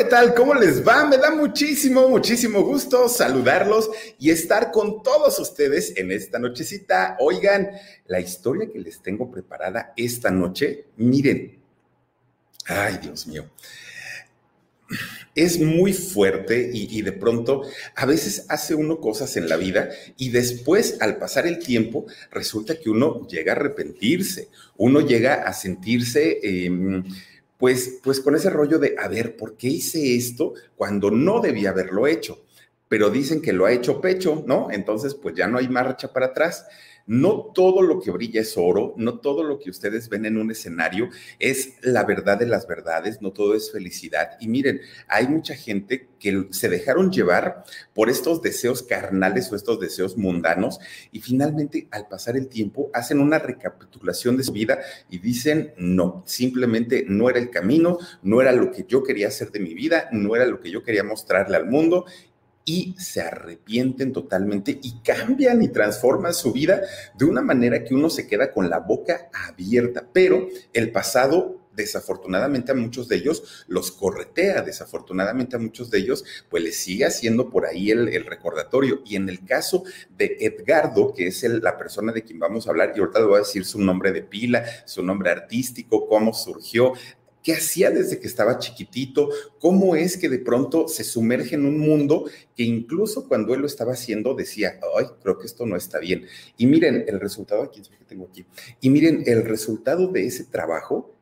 ¿qué tal? ¿Cómo les va? Me da muchísimo, muchísimo gusto saludarlos y estar con todos ustedes en esta nochecita. Oigan, la historia que les tengo preparada esta noche, miren, ay Dios mío, es muy fuerte y, de pronto a veces hace uno cosas en la vida y después al pasar el tiempo resulta que uno llega a arrepentirse, uno llega a sentirse... Eh, pues, pues con ese rollo de, a ver, ¿por qué hice esto cuando no debía haberlo hecho? Pero dicen que lo ha hecho pecho, ¿no? Entonces, pues ya no hay marcha para atrás. No todo lo que brilla es oro, no todo lo que ustedes ven en un escenario es la verdad de las verdades, no todo es felicidad. Y miren, hay mucha gente que se dejaron llevar por estos deseos carnales o estos deseos mundanos y finalmente al pasar el tiempo hacen una recapitulación de su vida y dicen, no, simplemente no era el camino, no era lo que yo quería hacer de mi vida, no era lo que yo quería mostrarle al mundo y se arrepienten totalmente y cambian y transforman su vida de una manera que uno se queda con la boca abierta. Pero el pasado desafortunadamente a muchos de ellos los corretea, desafortunadamente a muchos de ellos pues les sigue haciendo por ahí el, recordatorio. Y en el caso de Edgardo, que es la persona de quien vamos a hablar, y ahorita le voy a decir su nombre de pila, su nombre artístico, cómo surgió, qué hacía desde que estaba chiquitito, cómo es que de pronto se sumerge en un mundo que incluso cuando él lo estaba haciendo decía, ay, creo que esto no está bien. Y miren el resultado, aquí tengo aquí, y miren el resultado de ese trabajo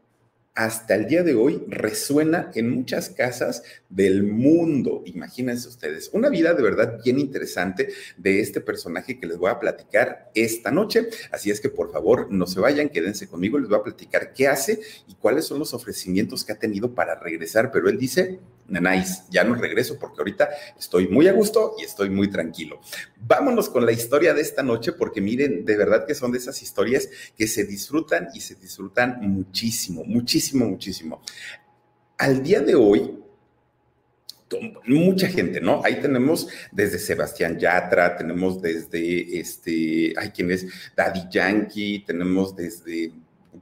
hasta el día de hoy resuena en muchas casas del mundo. Imagínense ustedes, una vida de verdad bien interesante de este personaje que les voy a platicar esta noche. Así es que por favor no se vayan, quédense conmigo, les voy a platicar qué hace y cuáles son los ofrecimientos que ha tenido para regresar. Pero él dice, nice, ya no regreso porque ahorita estoy muy a gusto y estoy muy tranquilo. Vámonos con la historia de esta noche porque miren, de verdad que son de esas historias que se disfrutan y se disfrutan muchísimo, muchísimo muchísimo, Al día de hoy, mucha gente, ¿no? Ahí tenemos desde Sebastián Yatra, tenemos desde este, hay quien es Daddy Yankee, tenemos desde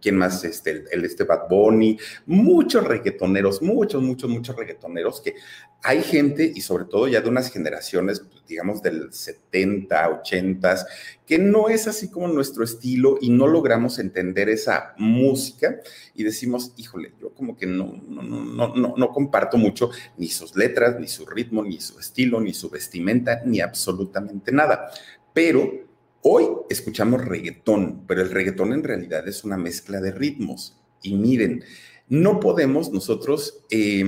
¿Quién más? Este, el, este Bad Bunny, muchos reggaetoneros, muchos, muchos, muchos reggaetoneros que hay gente y sobre todo ya de unas generaciones, digamos del 70, 80, que no es así como nuestro estilo y no logramos entender esa música y decimos, híjole, yo como que no, no, no, no, no comparto mucho ni sus letras, ni su ritmo, ni su estilo, ni su vestimenta, ni absolutamente nada. Pero Hoy escuchamos reggaetón, pero el reggaetón en realidad es una mezcla de ritmos. Y miren, no podemos nosotros eh,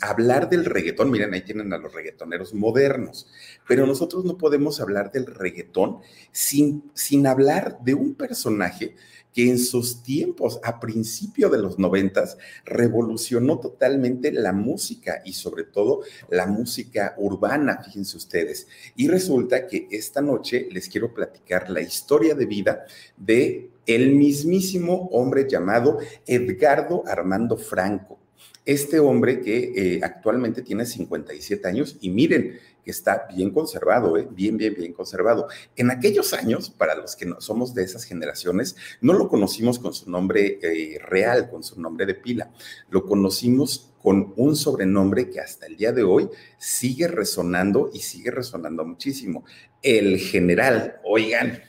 hablar del reggaetón, miren, ahí tienen a los reggaetoneros modernos, pero nosotros no podemos hablar del reggaetón sin, sin hablar de un personaje que en sus tiempos, a principio de los noventas, revolucionó totalmente la música y sobre todo la música urbana, fíjense ustedes. Y resulta que esta noche les quiero platicar la historia de vida de el mismísimo hombre llamado Edgardo Armando Franco. Este hombre que eh, actualmente tiene 57 años y miren, está bien conservado, ¿eh? bien, bien, bien conservado. En aquellos años, para los que no somos de esas generaciones, no lo conocimos con su nombre eh, real, con su nombre de pila, lo conocimos con un sobrenombre que hasta el día de hoy sigue resonando y sigue resonando muchísimo. El general, oigan,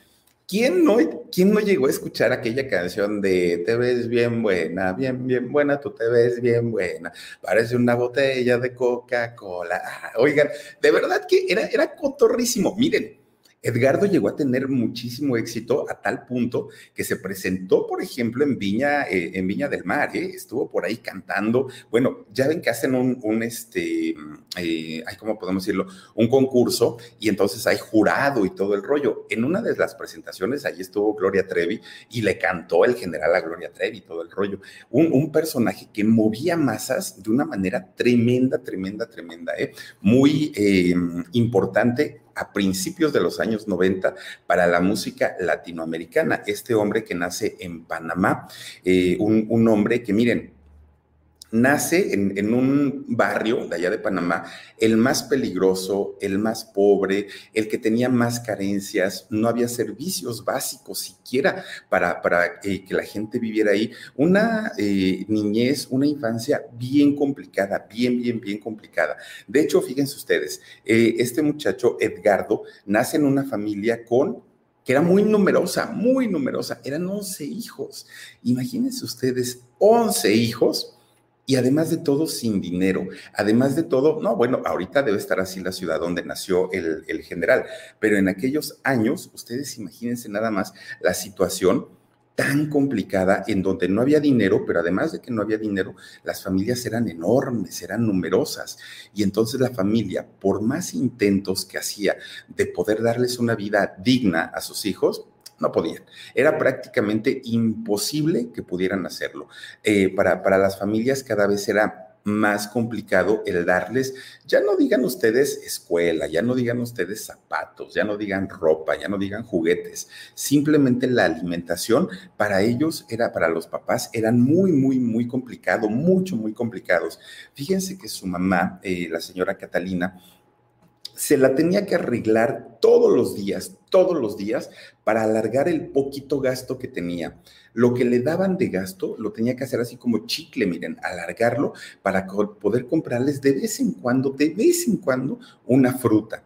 ¿Quién no, ¿Quién no llegó a escuchar aquella canción de Te ves bien buena, bien, bien buena, tú te ves bien buena, parece una botella de Coca-Cola? Ah, oigan, de verdad que era, era cotorrísimo. Miren, Edgardo llegó a tener muchísimo éxito a tal punto que se presentó, por ejemplo, en Viña, eh, en Viña del Mar, ¿eh? estuvo por ahí cantando. Bueno, ya ven que hacen un, este, eh, ¿cómo podemos decirlo? Un concurso y entonces hay jurado y todo el rollo. En una de las presentaciones allí estuvo Gloria Trevi y le cantó el general a Gloria Trevi todo el rollo. Un, un personaje que movía masas de una manera tremenda, tremenda, tremenda, ¿eh? muy eh, importante a principios de los años 90 para la música latinoamericana. Este hombre que nace en Panamá, eh, un, un hombre que miren, nace en, un barrio de allá de Panamá, el más peligroso, el más pobre, el que tenía más carencias, no había servicios básicos siquiera para, para eh, que la gente viviera ahí. Una eh, niñez, una infancia bien complicada, bien, bien, bien complicada. De hecho, fíjense ustedes, eh, este muchacho Edgardo nace en una familia con que era muy numerosa, muy numerosa, eran 11 hijos. Imagínense ustedes, 11 hijos y además de todo sin dinero. Además de todo, no, bueno, ahorita debe estar así la ciudad donde nació el, el general, pero en aquellos años, ustedes imagínense nada más la situación tan complicada en donde no había dinero, pero además de que no había dinero, las familias eran enormes, eran numerosas. Y entonces la familia, por más intentos que hacía de poder darles una vida digna a sus hijos, no podían. Era prácticamente imposible que pudieran hacerlo. Eh, para, para las familias cada vez era más complicado el darles, ya no digan ustedes escuela, ya no digan ustedes zapatos, ya no digan ropa, ya no digan juguetes, simplemente la alimentación para ellos era, para los papás, eran muy, muy, muy complicado, mucho, muy complicados. Fíjense que su mamá, eh, la señora Catalina, se la tenía que arreglar todos los días, todos los días, para alargar el poquito gasto que tenía. Lo que le daban de gasto lo tenía que hacer así como chicle, miren, alargarlo para poder comprarles de vez en cuando, de vez en cuando, una fruta.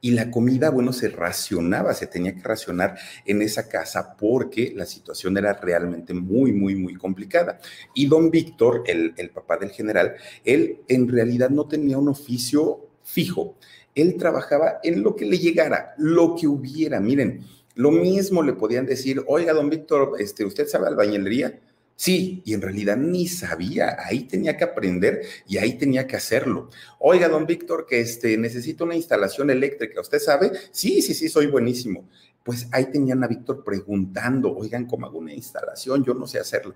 Y la comida, bueno, se racionaba, se tenía que racionar en esa casa porque la situación era realmente muy, muy, muy complicada. Y don Víctor, el, el papá del general, él en realidad no tenía un oficio fijo él trabajaba en lo que le llegara, lo que hubiera. Miren, lo mismo le podían decir, oiga, don Víctor, este, ¿usted sabe albañilería? Sí, y en realidad ni sabía, ahí tenía que aprender y ahí tenía que hacerlo. Oiga, don Víctor, que este, necesito una instalación eléctrica, ¿usted sabe? Sí, sí, sí, soy buenísimo. Pues ahí tenían a Víctor preguntando, oigan, ¿cómo hago una instalación? Yo no sé hacerla.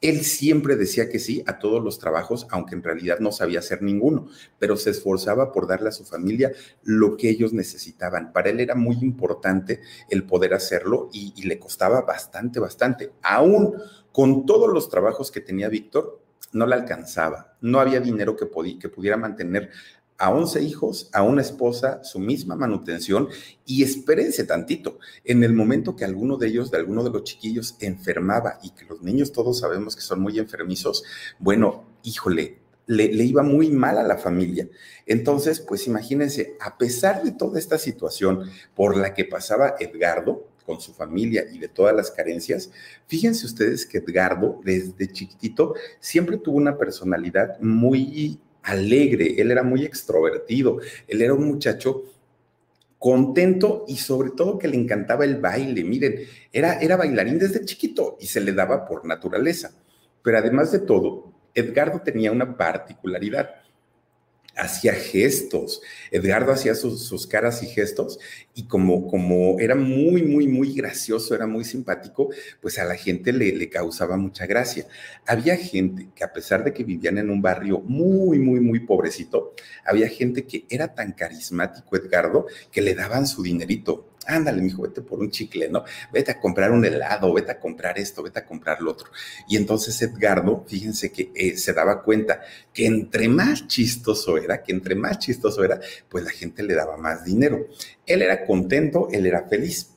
Él siempre decía que sí a todos los trabajos, aunque en realidad no sabía hacer ninguno, pero se esforzaba por darle a su familia lo que ellos necesitaban. Para él era muy importante el poder hacerlo y, le costaba bastante, bastante. Aún con todos los trabajos que tenía Víctor, no le alcanzaba, no había dinero que, que pudiera mantener a 11 hijos, a una esposa, su misma manutención y espérense tantito. En el momento que alguno de ellos, de alguno de los chiquillos, enfermaba y que los niños todos sabemos que son muy enfermizos, bueno, híjole, le, le, iba muy mal a la familia. Entonces, pues imagínense, a pesar de toda esta situación por la que pasaba Edgardo con su familia y de todas las carencias, fíjense ustedes que Edgardo desde chiquitito siempre tuvo una personalidad muy alegre, él era muy extrovertido, él era un muchacho contento y sobre todo que le encantaba el baile. Miren, era, era bailarín desde chiquito y se le daba por naturaleza. Pero además de todo, Edgardo tenía una particularidad hacía gestos. Edgardo hacía sus, caras y gestos y como, como era muy, muy, muy gracioso, era muy simpático, pues a la gente le, le causaba mucha gracia. Había gente que a pesar de que vivían en un barrio muy, muy, muy pobrecito, había gente que era tan carismático, Edgardo, que le daban su dinerito ándale, mijo, vete por un chicle, ¿no? Vete a comprar un helado, vete a comprar esto, vete a comprar lo otro. Y entonces Edgardo, fíjense que eh, se daba cuenta que entre más chistoso era, que entre más chistoso era, pues la gente le daba más dinero. Él era contento, él era feliz.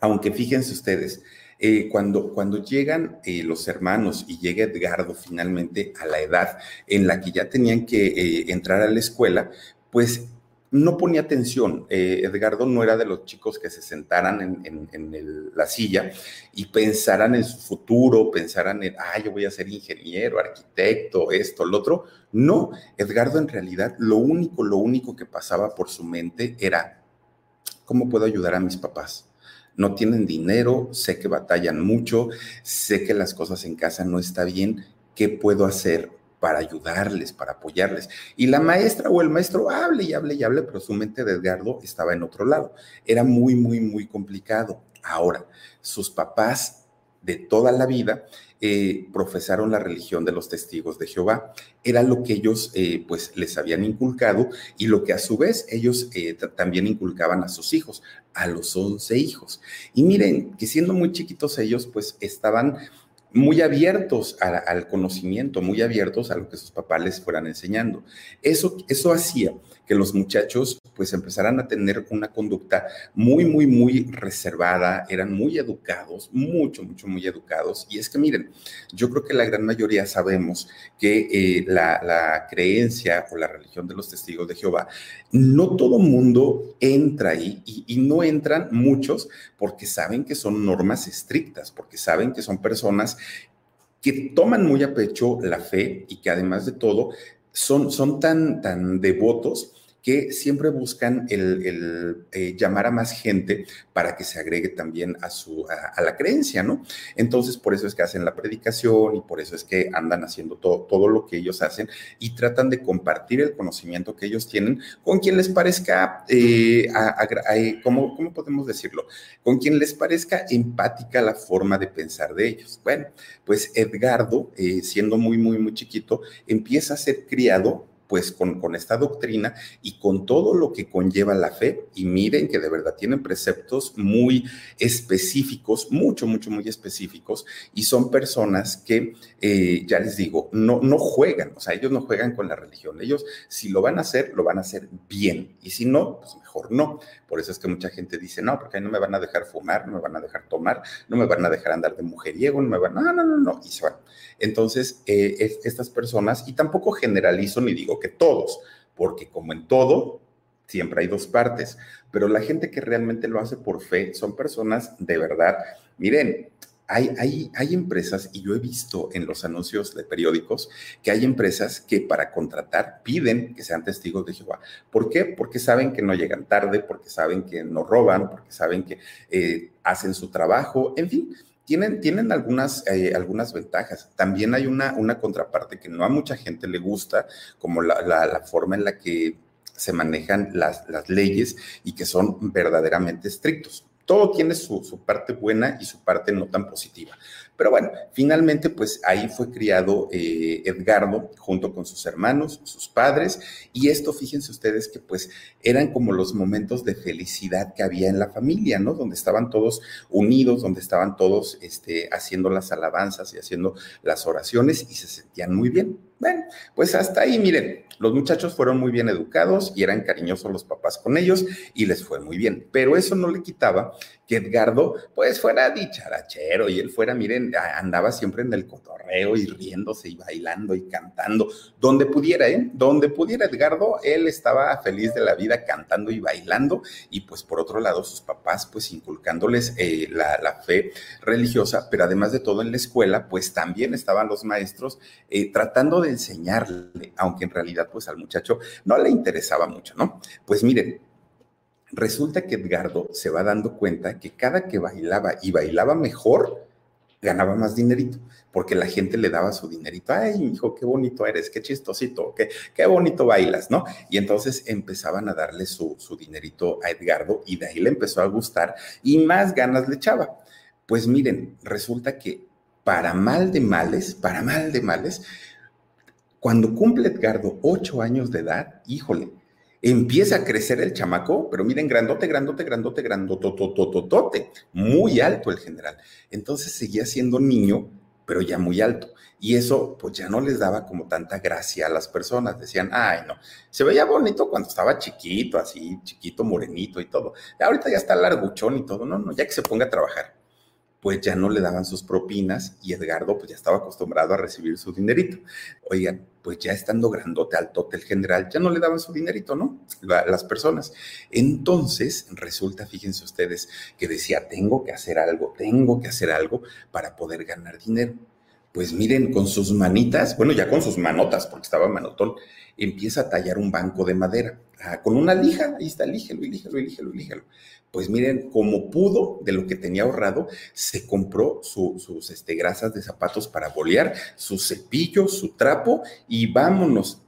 Aunque fíjense ustedes, eh, cuando, cuando llegan eh, los hermanos y llega Edgardo finalmente a la edad en la que ya tenían que entrar a la escuela, pues no ponía atención. Eh, Edgardo no era de los chicos que se sentaran en, la silla y pensaran en su futuro, pensaran en, ah, yo voy a ser ingeniero, arquitecto, esto, lo otro. No, Edgardo en realidad lo único, lo único que pasaba por su mente era, ¿cómo puedo ayudar a mis papás? No tienen dinero, sé que batallan mucho, sé que las cosas en casa no están bien, ¿qué puedo hacer? Para ayudarles, para apoyarles. Y la maestra o el maestro hable y hable y hable, pero su mente de Edgardo estaba en otro lado. Era muy, muy, muy complicado. Ahora, sus papás de toda la vida eh, profesaron la religión de los testigos de Jehová. Era lo que ellos eh, pues les habían inculcado y lo que a su vez ellos eh, también inculcaban a sus hijos, a los once hijos. Y miren que siendo muy chiquitos ellos pues estaban muy abiertos al conocimiento, muy abiertos a lo que sus papás les fueran enseñando. Eso, eso hacía que los muchachos pues empezaran a tener una conducta muy, muy, muy reservada, eran muy educados, mucho, mucho, muy educados. Y es que miren, yo creo que la gran mayoría sabemos que eh, la, creencia o la religión de los testigos de Jehová, no todo mundo entra ahí y, y no entran muchos porque saben que son normas estrictas, porque saben que son personas que toman muy a pecho la fe y que además de todo son, son tan, tan devotos que siempre buscan el, eh, llamar a más gente para que se agregue también a, su, a, la creencia, ¿no? Entonces, por eso es que hacen la predicación y por eso es que andan haciendo todo, todo lo que ellos hacen y tratan de compartir el conocimiento que ellos tienen con quien les parezca, eh, eh, ¿cómo, podemos decirlo? Con quien les parezca empática la forma de pensar de ellos. Bueno, pues Edgardo, siendo muy, muy, muy chiquito, empieza a ser criado pues con, con, esta doctrina y con todo lo que conlleva la fe. Y miren que de verdad tienen preceptos muy específicos, mucho, mucho, muy específicos, y son personas que, eh, ya les digo, no, no juegan, o sea, ellos no juegan con la religión. Ellos, si lo van a hacer, lo van a hacer bien, y si no, pues mejor no. Por eso es que mucha gente dice, no, porque ahí no me van a dejar fumar, no me van a dejar tomar, no me van a dejar andar de mujeriego, no me van, no, no, no, no, y se van. Entonces, eh, estas personas, y tampoco generalizo ni digo que todos, porque como en todo, siempre hay dos partes, pero la gente que realmente lo hace por fe son personas de verdad. Miren, hay, hay, hay, empresas, y yo he visto en los anuncios de periódicos, que hay empresas que para contratar piden que sean testigos de Jehová. ¿Por qué? Porque saben que no llegan tarde, porque saben que no roban, porque saben que eh, hacen su trabajo, en fin. Tienen, tienen algunas, eh, algunas ventajas. También hay una, una contraparte que no a mucha gente le gusta, como la, la, forma en la que se manejan las, las leyes y que son verdaderamente estrictos todo tiene su, parte buena y su parte no tan positiva. Pero bueno, finalmente pues ahí fue criado eh, Edgardo junto con sus hermanos, sus padres, y esto fíjense ustedes que pues eran como los momentos de felicidad que había en la familia, ¿no? Donde estaban todos unidos, donde estaban todos este, haciendo las alabanzas y haciendo las oraciones y se sentían muy bien. Bueno, pues hasta ahí, miren, los muchachos fueron muy bien educados y eran cariñosos los papás con ellos y les fue muy bien. Pero eso no le quitaba que Edgardo, pues fuera dicharachero y él fuera, miren, andaba siempre en el cotorreo y riéndose y bailando y cantando. Donde pudiera, ¿eh? Donde pudiera Edgardo, él estaba feliz de la vida cantando y bailando y pues por otro lado sus papás pues inculcándoles eh, la, la, fe religiosa, pero además de todo en la escuela pues también estaban los maestros eh, tratando de enseñarle, aunque en realidad pues al muchacho no le interesaba mucho, ¿no? Pues miren, resulta que Edgardo se va dando cuenta que cada que bailaba y bailaba mejor, ganaba más dinerito, porque la gente le daba su dinerito. Ay, hijo, qué bonito eres, qué chistosito, qué, qué bonito bailas, ¿no? Y entonces empezaban a darle su, su dinerito a Edgardo y de ahí le empezó a gustar y más ganas le echaba. Pues miren, resulta que para mal de males, para mal de males, cuando cumple Edgardo ocho años de edad, híjole, empieza a crecer el chamaco, pero miren, grandote, grandote, grandote, grandototototote, muy alto el general. Entonces seguía siendo niño, pero ya muy alto. Y eso pues ya no les daba como tanta gracia a las personas. Decían, ay, no, se veía bonito cuando estaba chiquito, así, chiquito, morenito y todo. Ahorita ya está larguchón y todo. No, no, ya que se ponga a trabajar pues ya no le daban sus propinas y Edgardo pues ya estaba acostumbrado a recibir su dinerito. Oigan, pues ya estando grandote, altote el general, ya no le daban su dinerito, ¿no? las personas. Entonces, resulta, fíjense ustedes, que decía, tengo que hacer algo, tengo que hacer algo para poder ganar dinero. Pues miren, con sus manitas, bueno, ya con sus manotas, porque estaba manotón, empieza a tallar un banco de madera, ah, con una lija, ahí está, lígelo, lígelo, lígelo, lígelo. Pues miren, como pudo de lo que tenía ahorrado, se compró sus este, grasas de zapatos para bolear, su cepillo, su trapo y vámonos.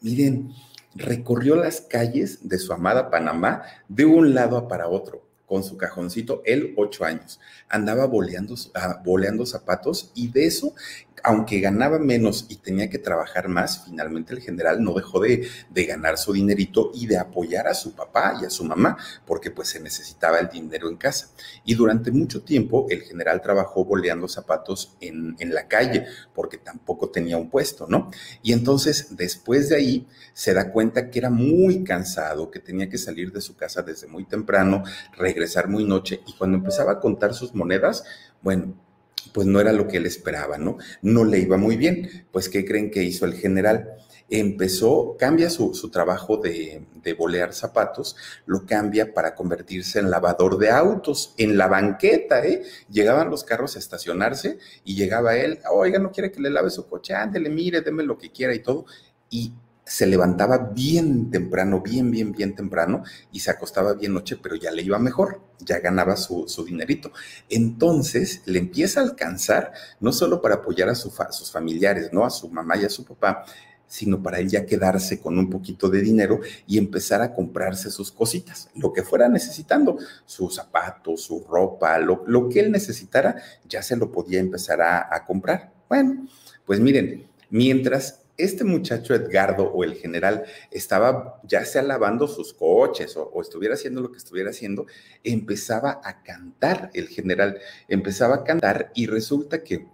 Miren, recorrió las calles de su amada Panamá de un lado para otro con su cajoncito, él ocho años, andaba boleando, uh, boleando zapatos y de eso aunque ganaba menos y tenía que trabajar más, finalmente el general no dejó de, de ganar su dinerito y de apoyar a su papá y a su mamá, porque pues se necesitaba el dinero en casa. Y durante mucho tiempo el general trabajó boleando zapatos en, en la calle, porque tampoco tenía un puesto, ¿no? Y entonces después de ahí se da cuenta que era muy cansado, que tenía que salir de su casa desde muy temprano, regresar muy noche, y cuando empezaba a contar sus monedas, bueno, pues no era lo que él esperaba, ¿no? No le iba muy bien. Pues, ¿qué creen que hizo el general? Empezó, cambia su, trabajo de, de, bolear zapatos, lo cambia para convertirse en lavador de autos, en la banqueta, ¿eh? Llegaban los carros a estacionarse y llegaba él, oiga, no quiere que le lave su coche, ándele, mire, deme lo que quiera y todo. Y se levantaba bien temprano, bien, bien, bien temprano y se acostaba bien noche, pero ya le iba mejor, ya ganaba su, dinerito. Entonces le empieza a alcanzar no solo para apoyar a, sus familiares, ¿no? A su mamá y a su papá, sino para él ya quedarse con un poquito de dinero y empezar a comprarse sus cositas, lo que fuera necesitando, sus zapatos, su ropa, lo, lo que él necesitara, ya se lo podía empezar a, a comprar. Bueno, pues miren, mientras este muchacho Edgardo o el general estaba ya sea lavando sus coches o, estuviera haciendo lo que estuviera haciendo, empezaba a cantar el general, empezaba a cantar y resulta que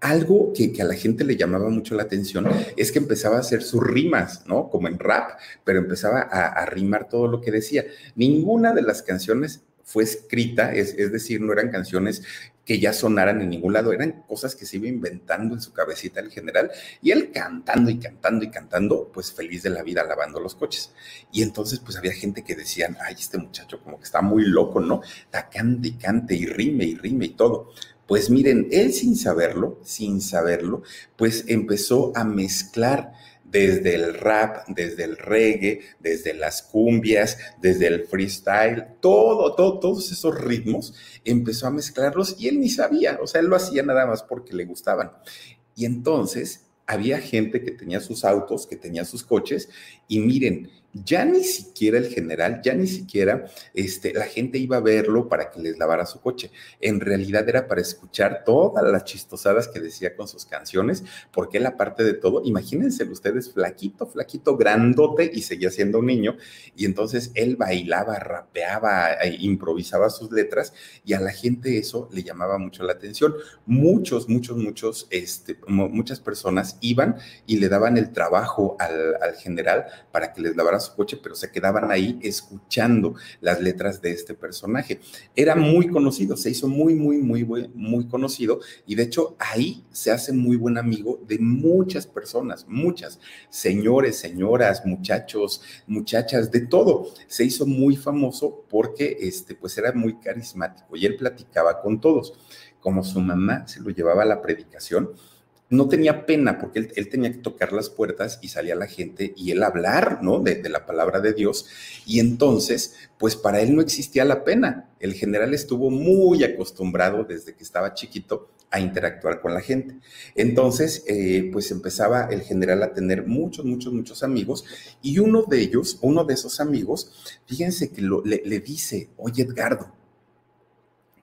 algo que, a la gente le llamaba mucho la atención es que empezaba a hacer sus rimas, ¿no? Como en rap, pero empezaba a, rimar todo lo que decía. Ninguna de las canciones fue escrita, es, es, decir, no eran canciones que ya sonaran en ningún lado, eran cosas que se iba inventando en su cabecita el general y él cantando y cantando y cantando, pues feliz de la vida lavando los coches. Y entonces pues había gente que decían, ay, este muchacho como que está muy loco, ¿no? Está cante y cante y rime y rime y todo. Pues miren, él sin saberlo, sin saberlo, pues empezó a mezclar desde el rap, desde el reggae, desde las cumbias, desde el freestyle, todo, todo, todos esos ritmos, empezó a mezclarlos y él ni sabía, o sea, él lo hacía nada más porque le gustaban. Y entonces había gente que tenía sus autos, que tenía sus coches, y miren, ya ni siquiera el general, ya ni siquiera este, la gente iba a verlo para que les lavara su coche. En realidad era para escuchar todas las chistosadas que decía con sus canciones, porque él aparte de todo, imagínense ustedes, flaquito, flaquito, grandote y seguía siendo un niño, y entonces él bailaba, rapeaba, e improvisaba sus letras y a la gente eso le llamaba mucho la atención. Muchos, muchos, muchos, este, muchas personas iban y le daban el trabajo al, al general para que les lavara su coche, pero se quedaban ahí escuchando las letras de este personaje. Era muy conocido, se hizo muy, muy, muy, muy conocido y de hecho ahí se hace muy buen amigo de muchas personas, muchas, señores, señoras, muchachos, muchachas, de todo. Se hizo muy famoso porque este, pues era muy carismático y él platicaba con todos. Como su mamá se lo llevaba a la predicación, no tenía pena porque él, tenía que tocar las puertas y salía la gente y él hablar, ¿no? De, la palabra de Dios. Y entonces, pues para él no existía la pena. El general estuvo muy acostumbrado desde que estaba chiquito a interactuar con la gente. Entonces, eh, pues empezaba el general a tener muchos, muchos, muchos amigos y uno de ellos, uno de esos amigos, fíjense que le, le dice, oye Edgardo,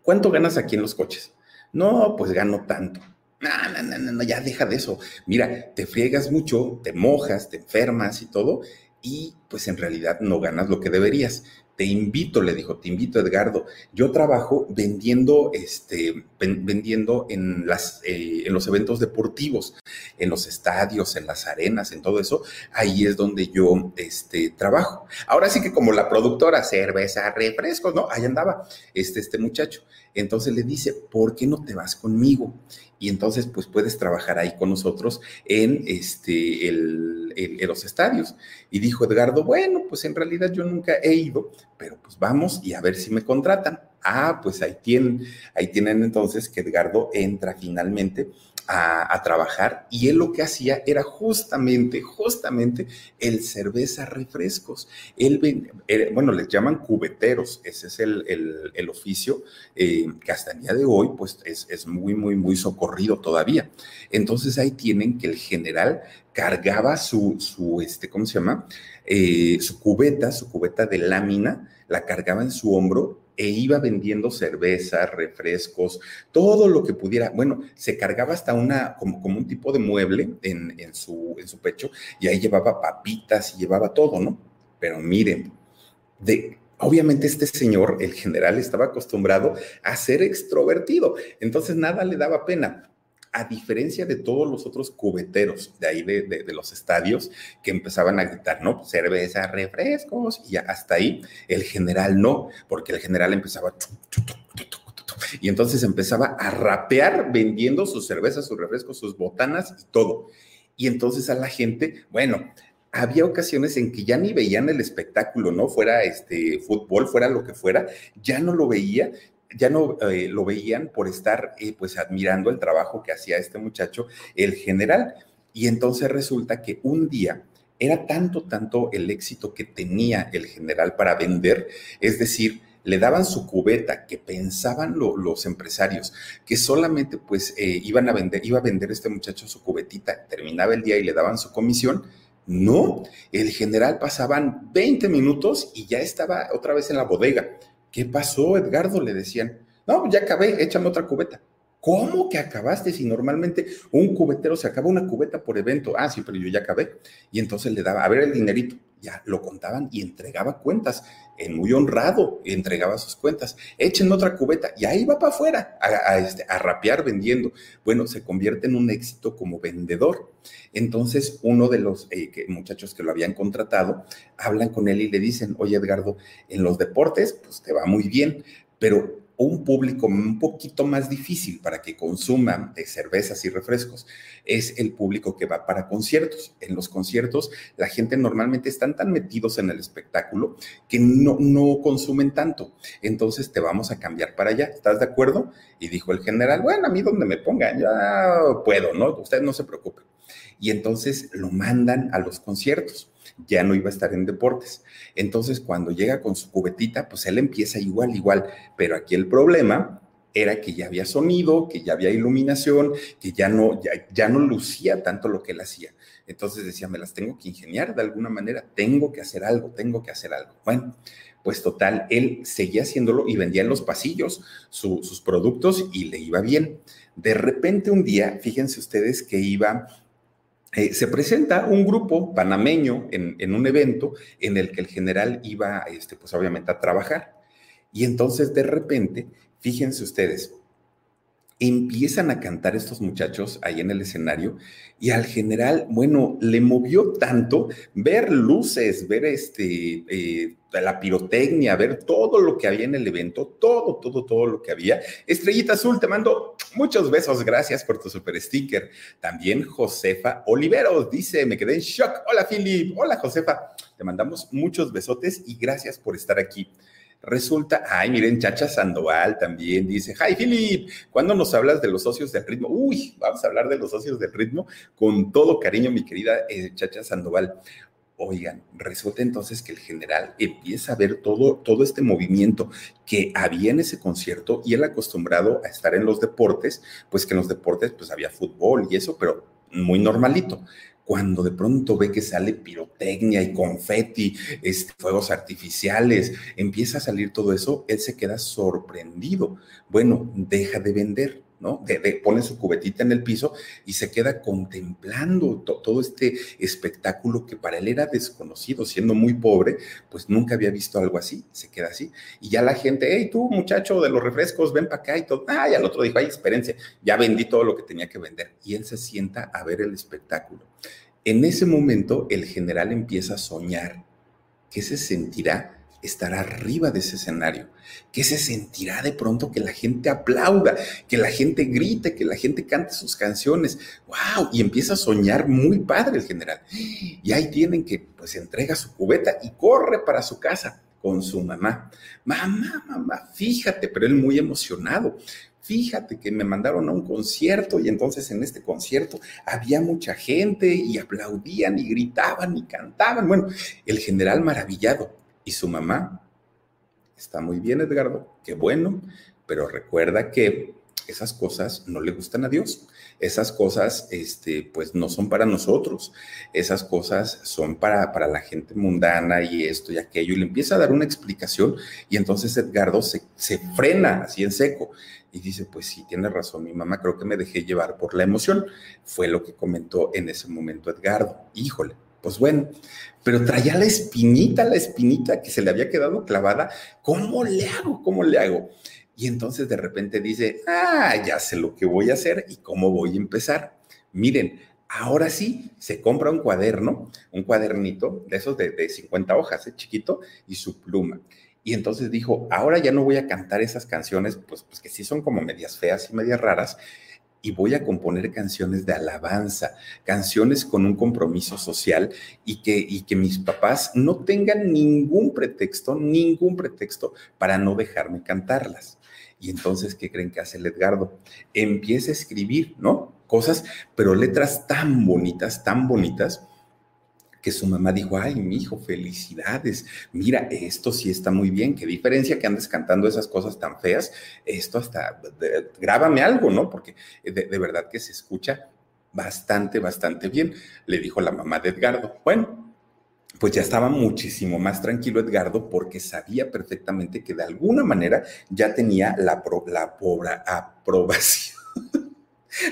¿cuánto ganas aquí en los coches? No, pues gano tanto. No, no, no, no, ya deja de eso. Mira, te friegas mucho, te mojas, te enfermas y todo, y pues en realidad no ganas lo que deberías. Te invito, le dijo, te invito, Edgardo. Yo trabajo vendiendo, este, vendiendo en, las, eh, en los eventos deportivos, en los estadios, en las arenas, en todo eso. Ahí es donde yo este, trabajo. Ahora sí que como la productora, cerveza, refrescos, ¿no? Ahí andaba este, este muchacho. Entonces le dice, ¿por qué no te vas conmigo? y entonces pues puedes trabajar ahí con nosotros en, este, en los estadios. Y dijo Edgardo, bueno, pues en realidad yo nunca he ido, pero pues vamos y a ver si me contratan. Ah, pues ahí tienen, ahí tienen entonces que Edgardo entra finalmente a, trabajar y él lo que hacía era justamente, justamente el cerveza refrescos. Él, bueno, les llaman cubeteros, ese es el, el, oficio eh, que hasta el día de hoy pues es, es muy, muy, muy socorrido todavía. Entonces ahí tienen que el general cargaba su, su este, ¿cómo se llama? Eh, su cubeta, su cubeta de lámina, la cargaba en su hombro e iba vendiendo cerveza, refrescos, todo lo que pudiera. Bueno, se cargaba hasta una, como, como un tipo de mueble en, en, su, en su pecho y ahí llevaba papitas y llevaba todo, ¿no? Pero miren, de, Obviamente este señor, el general, estaba acostumbrado a ser extrovertido, entonces nada le daba pena a diferencia de todos los otros cubeteros de ahí de, los estadios que empezaban a gritar, ¿no? Cerveza, refrescos, y hasta ahí el general no, porque el general empezaba... Y entonces empezaba a rapear vendiendo sus cervezas, sus refrescos, sus botanas y todo. Y entonces a la gente, bueno, había ocasiones en que ya ni veían el espectáculo, ¿no? Fuera este fútbol, fuera lo que fuera, ya no lo veía, ya no eh, lo veían por estar eh, pues admirando el trabajo que hacía este muchacho, el general. Y entonces resulta que un día era tanto, tanto el éxito que tenía el general para vender, es decir, le daban su cubeta, que pensaban los empresarios, que solamente pues eh, iban a vender, iba a vender este muchacho su cubetita, terminaba el día y le daban su comisión. No, el general pasaban 20 minutos y ya estaba otra vez en la bodega ¿Qué pasó, Edgardo? Le decían. No, ya acabé, échame otra cubeta. ¿Cómo que acabaste si normalmente un cubetero se acaba una cubeta por evento? Ah, sí, pero yo ya acabé. Y entonces le daba, a ver el dinerito, ya lo contaban y entregaba cuentas, en muy honrado, entregaba sus cuentas. Echen otra cubeta y ahí va para afuera a, este, a rapear vendiendo. Bueno, se convierte en un éxito como vendedor. Entonces, uno de los eh, muchachos que lo habían contratado hablan con él y le dicen, oye Edgardo, en los deportes, pues te va muy bien, pero un público un poquito más difícil para que consuman de cervezas y refrescos es el público que va para conciertos. En los conciertos la gente normalmente están tan metidos en el espectáculo que no, no consumen tanto. Entonces te vamos a cambiar para allá. ¿Estás de acuerdo? Y dijo el general, bueno, a mí donde me pongan, ya puedo, ¿no? Usted no se preocupe. Y entonces lo mandan a los conciertos ya no iba a estar en deportes. Entonces, cuando llega con su cubetita, pues él empieza igual, igual, pero aquí el problema era que ya había sonido, que ya había iluminación, que ya no, ya, ya no lucía tanto lo que él hacía. Entonces decía, me las tengo que ingeniar de alguna manera, tengo que hacer algo, tengo que hacer algo. Bueno, pues total, él seguía haciéndolo y vendía en los pasillos sus productos y le iba bien. De repente un día, fíjense ustedes que iba eh, se presenta un grupo panameño en, un evento en el que el general iba, este, pues obviamente, a trabajar. Y entonces, de repente, fíjense ustedes, empiezan a cantar estos muchachos ahí en el escenario y al general, bueno, le movió tanto ver luces, ver este, eh, la pirotecnia, ver todo lo que había en el evento, todo, todo, todo lo que había. Estrellita Azul, te mando muchos besos, gracias por tu super sticker. También Josefa Oliveros dice, me quedé en shock. Hola Philip, hola Josefa, te mandamos muchos besotes y gracias por estar aquí. Resulta, ay, miren, Chacha Sandoval también dice, hi Philip, ¿cuándo nos hablas de los socios del ritmo? Uy, vamos a hablar de los socios del ritmo con todo cariño, mi querida eh, Chacha Sandoval. Oigan, resulta entonces que el general empieza a ver todo, todo este movimiento que había en ese concierto y él acostumbrado a estar en los deportes, pues que en los deportes pues había fútbol y eso, pero muy normalito cuando de pronto ve que sale pirotecnia y confeti, este, fuegos artificiales, empieza a salir todo eso, él se queda sorprendido. Bueno, deja de vender, ¿no? De, pone su cubetita en el piso y se queda contemplando todo este espectáculo que para él era desconocido, siendo muy pobre, pues nunca había visto algo así, se queda así. Y ya la gente, hey, tú muchacho de los refrescos, ven para acá y todo. Ah, al otro dijo, ay, experiencia, ya vendí todo lo que tenía que vender. Y él se sienta a ver el espectáculo. En ese momento el general empieza a soñar que se sentirá estar arriba de ese escenario, que se sentirá de pronto que la gente aplauda, que la gente grite, que la gente cante sus canciones. ¡Wow! Y empieza a soñar muy padre el general. Y ahí tienen que, pues, entrega su cubeta y corre para su casa con su mamá. Mamá, mamá, fíjate, pero él muy emocionado. Fíjate que me mandaron a un concierto y entonces en este concierto había mucha gente y aplaudían y gritaban y cantaban. Bueno, el general maravillado y su mamá. Está muy bien, Edgardo, qué bueno, pero recuerda que esas cosas no le gustan a Dios. Esas cosas, este, pues no son para nosotros. Esas cosas son para, para la gente mundana y esto y aquello. Y le empieza a dar una explicación y entonces Edgardo se, se frena así en seco y dice, pues sí, tiene razón, mi mamá creo que me dejé llevar por la emoción. Fue lo que comentó en ese momento Edgardo. Híjole, pues bueno, pero traía la espinita, la espinita que se le había quedado clavada. ¿Cómo le hago? ¿Cómo le hago? Y entonces de repente dice, ah, ya sé lo que voy a hacer y cómo voy a empezar. Miren, ahora sí, se compra un cuaderno, un cuadernito de esos de, 50 hojas, ¿eh? chiquito, y su pluma. Y entonces dijo, ahora ya no voy a cantar esas canciones, pues, pues que sí son como medias feas y medias raras, y voy a componer canciones de alabanza, canciones con un compromiso social y que, y que mis papás no tengan ningún pretexto, ningún pretexto para no dejarme cantarlas. Y entonces, ¿qué creen que hace el Edgardo? Empieza a escribir, ¿no? Cosas, pero letras tan bonitas, tan bonitas, que su mamá dijo, ay, mi hijo, felicidades, mira, esto sí está muy bien, qué diferencia que andes cantando esas cosas tan feas, esto hasta, grábame algo, ¿no? Porque de, de, verdad que se escucha bastante, bastante bien, le dijo la mamá de Edgardo. Bueno, pues ya estaba muchísimo más tranquilo Edgardo porque sabía perfectamente que de alguna manera ya tenía la, la pobre aprobación.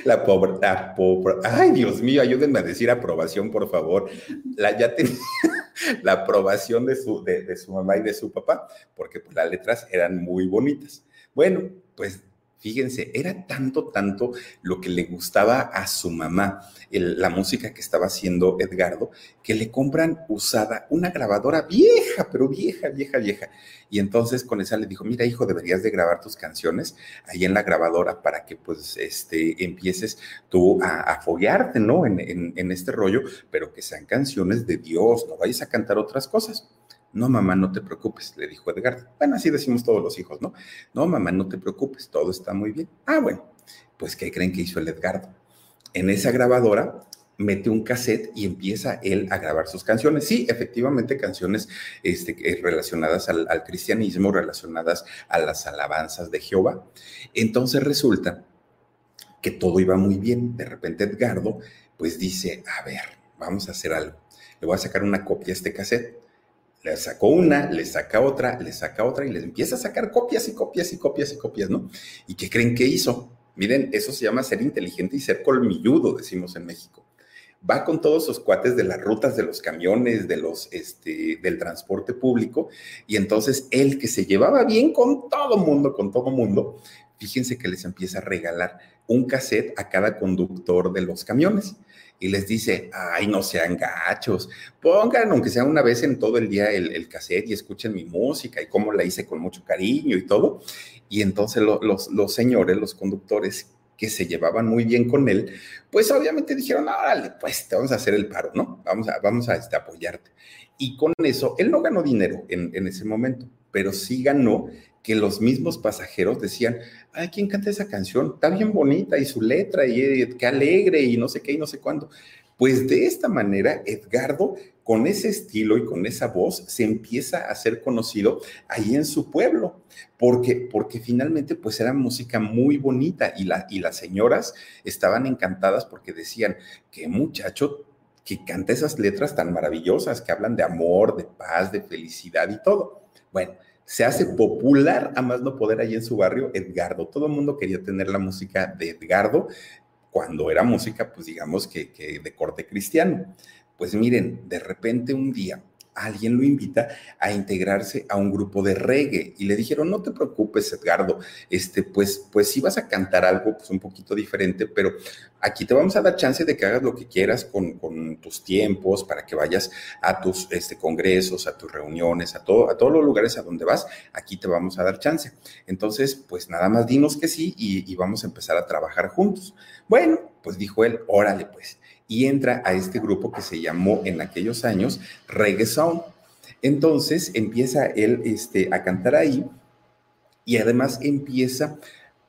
La pobre, la pobre, ay Dios mío, ayúdenme a decir aprobación, por favor. La, ya tenía la aprobación de su, de, de su mamá y de su papá, porque pues, las letras eran muy bonitas. Bueno, pues Fíjense, era tanto, tanto lo que le gustaba a su mamá, la música que estaba haciendo Edgardo, que le compran usada una grabadora vieja, pero vieja, vieja, vieja. Y entonces con esa le dijo, mira hijo, deberías de grabar tus canciones ahí en la grabadora para que pues este, empieces tú a, a foguearte, ¿no? En, en, en este rollo, pero que sean canciones de Dios, no vayas a cantar otras cosas. No, mamá, no te preocupes, le dijo Edgardo. Bueno, así decimos todos los hijos, ¿no? No, mamá, no te preocupes, todo está muy bien. Ah, bueno, pues ¿qué creen que hizo el Edgardo? En esa grabadora mete un cassette y empieza él a grabar sus canciones. Sí, efectivamente, canciones este, relacionadas al, al cristianismo, relacionadas a las alabanzas de Jehová. Entonces resulta que todo iba muy bien. De repente Edgardo, pues dice, a ver, vamos a hacer algo. Le voy a sacar una copia a este cassette le sacó una, le saca otra, le saca otra y les empieza a sacar copias y copias y copias y copias, ¿no? ¿Y qué creen que hizo? Miren, eso se llama ser inteligente y ser colmilludo, decimos en México. Va con todos sus cuates de las rutas de los camiones, de los, este, del transporte público, y entonces él que se llevaba bien con todo mundo, con todo mundo, fíjense que les empieza a regalar un cassette a cada conductor de los camiones y les dice, ay, no sean gachos, pongan, aunque sea una vez en todo el día, el, el cassette y escuchen mi música y cómo la hice con mucho cariño y todo. Y entonces los, los señores, los conductores que se llevaban muy bien con él, pues obviamente dijeron, órale, pues te vamos a hacer el paro, ¿no? Vamos a, vamos a este, apoyarte. Y con eso, él no ganó dinero en, en ese momento, pero sí ganó que los mismos pasajeros decían, ay, ¿quién canta esa canción? Está bien bonita y su letra y eh, qué alegre y no sé qué y no sé cuándo. Pues de esta manera, Edgardo, con ese estilo y con esa voz, se empieza a ser conocido ahí en su pueblo, porque, porque finalmente pues era música muy bonita y, la, y las señoras estaban encantadas porque decían, qué muchacho que canta esas letras tan maravillosas que hablan de amor, de paz, de felicidad y todo. Bueno, se hace popular a más no poder ahí en su barrio Edgardo. Todo el mundo quería tener la música de Edgardo cuando era música, pues digamos que, de corte cristiano. Pues miren, de repente un día alguien lo invita a integrarse a un grupo de reggae y le dijeron, no te preocupes, Edgardo, este, pues, pues sí vas a cantar algo pues un poquito diferente, pero aquí te vamos a dar chance de que hagas lo que quieras con, con tus tiempos, para que vayas a tus este, congresos, a tus reuniones, a, todo, a todos los lugares a donde vas, aquí te vamos a dar chance. Entonces, pues nada más dinos que sí y, y vamos a empezar a trabajar juntos. Bueno, pues dijo él, órale pues y entra a este grupo que se llamó en aquellos años Reggae Sound. Entonces empieza él este, a cantar ahí y además empieza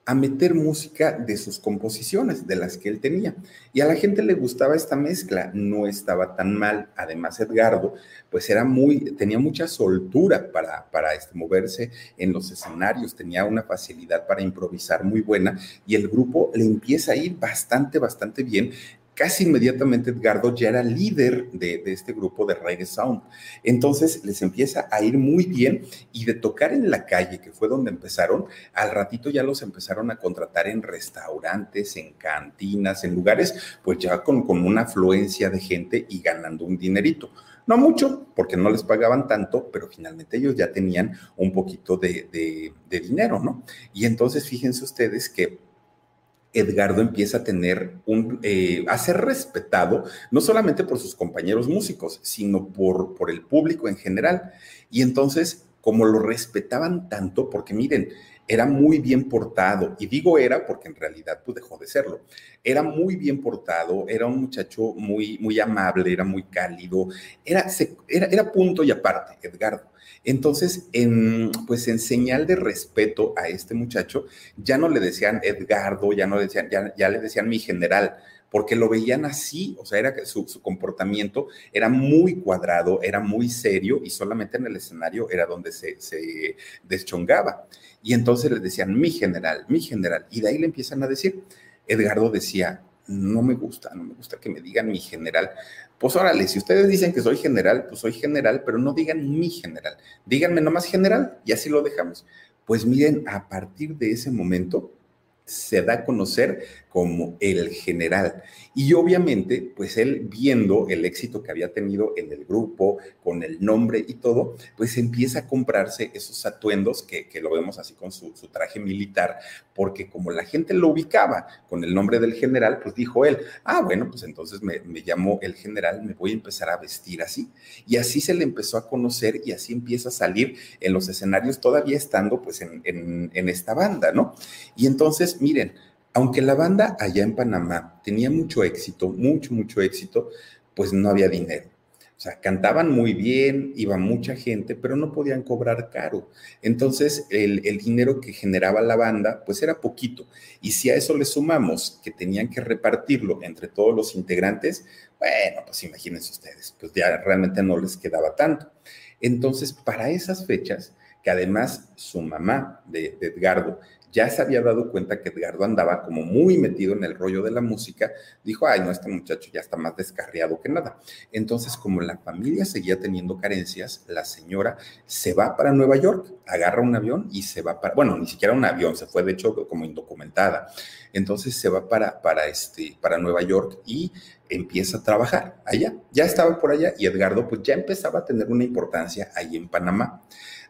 a meter música de sus composiciones, de las que él tenía. Y a la gente le gustaba esta mezcla, no estaba tan mal. Además, Edgardo, pues era muy, tenía mucha soltura para, para este, moverse en los escenarios, tenía una facilidad para improvisar muy buena y el grupo le empieza a ir bastante, bastante bien casi inmediatamente Edgardo ya era líder de, este grupo de reggae sound. Entonces les empieza a ir muy bien y de tocar en la calle, que fue donde empezaron, al ratito ya los empezaron a contratar en restaurantes, en cantinas, en lugares, pues ya con, con una afluencia de gente y ganando un dinerito. No mucho, porque no les pagaban tanto, pero finalmente ellos ya tenían un poquito de, de dinero, ¿no? Y entonces fíjense ustedes que Edgardo empieza a tener un, eh, a ser respetado, no solamente por sus compañeros músicos, sino por, por el público en general. Y entonces, como lo respetaban tanto, porque miren, era muy bien portado, y digo era porque en realidad pues dejó de serlo, era muy bien portado, era un muchacho muy, muy amable, era muy cálido, era, era, era punto y aparte, Edgardo. Entonces, en, pues en señal de respeto a este muchacho, ya no le decían Edgardo, ya no le decían, ya, le decían mi general, porque lo veían así, o sea, era que su, comportamiento era muy cuadrado, era muy serio y solamente en el escenario era donde se, se deschongaba. Y entonces le decían mi general, mi general, y de ahí le empiezan a decir, Edgardo decía, no me gusta, no me gusta que me digan mi general. Pues órale, si ustedes dicen que soy general, pues soy general, pero no digan mi general, díganme nomás general y así lo dejamos. Pues miren, a partir de ese momento se da a conocer como el general. Y obviamente, pues él viendo el éxito que había tenido en el grupo, con el nombre y todo, pues empieza a comprarse esos atuendos que, lo vemos así con su, traje militar, porque como la gente lo ubicaba con el nombre del general, pues dijo él, ah, bueno, pues entonces me, me llamo el general, me voy a empezar a vestir así. Y así se le empezó a conocer y así empieza a salir en los escenarios, todavía estando pues en, en esta banda, ¿no? Y entonces, miren, aunque la banda allá en Panamá tenía mucho éxito, mucho, mucho éxito, pues no había dinero. O sea, cantaban muy bien, iba mucha gente, pero no podían cobrar caro. Entonces, el, dinero que generaba la banda, pues era poquito. Y si a eso le sumamos que tenían que repartirlo entre todos los integrantes, bueno, pues imagínense ustedes, pues ya realmente no les quedaba tanto. Entonces, para esas fechas, que además su mamá de Edgardo ya se había dado cuenta que Edgardo andaba como muy metido en el rollo de la música, dijo, ay, no, este muchacho ya está más descarriado que nada. Entonces, como la familia seguía teniendo carencias, la señora se va para Nueva York, agarra un avión y se va para, bueno, ni siquiera un avión, se fue de hecho como indocumentada. Entonces se va para, para, este, para Nueva York y empieza a trabajar allá. Ya estaba por allá y Edgardo pues ya empezaba a tener una importancia ahí en Panamá.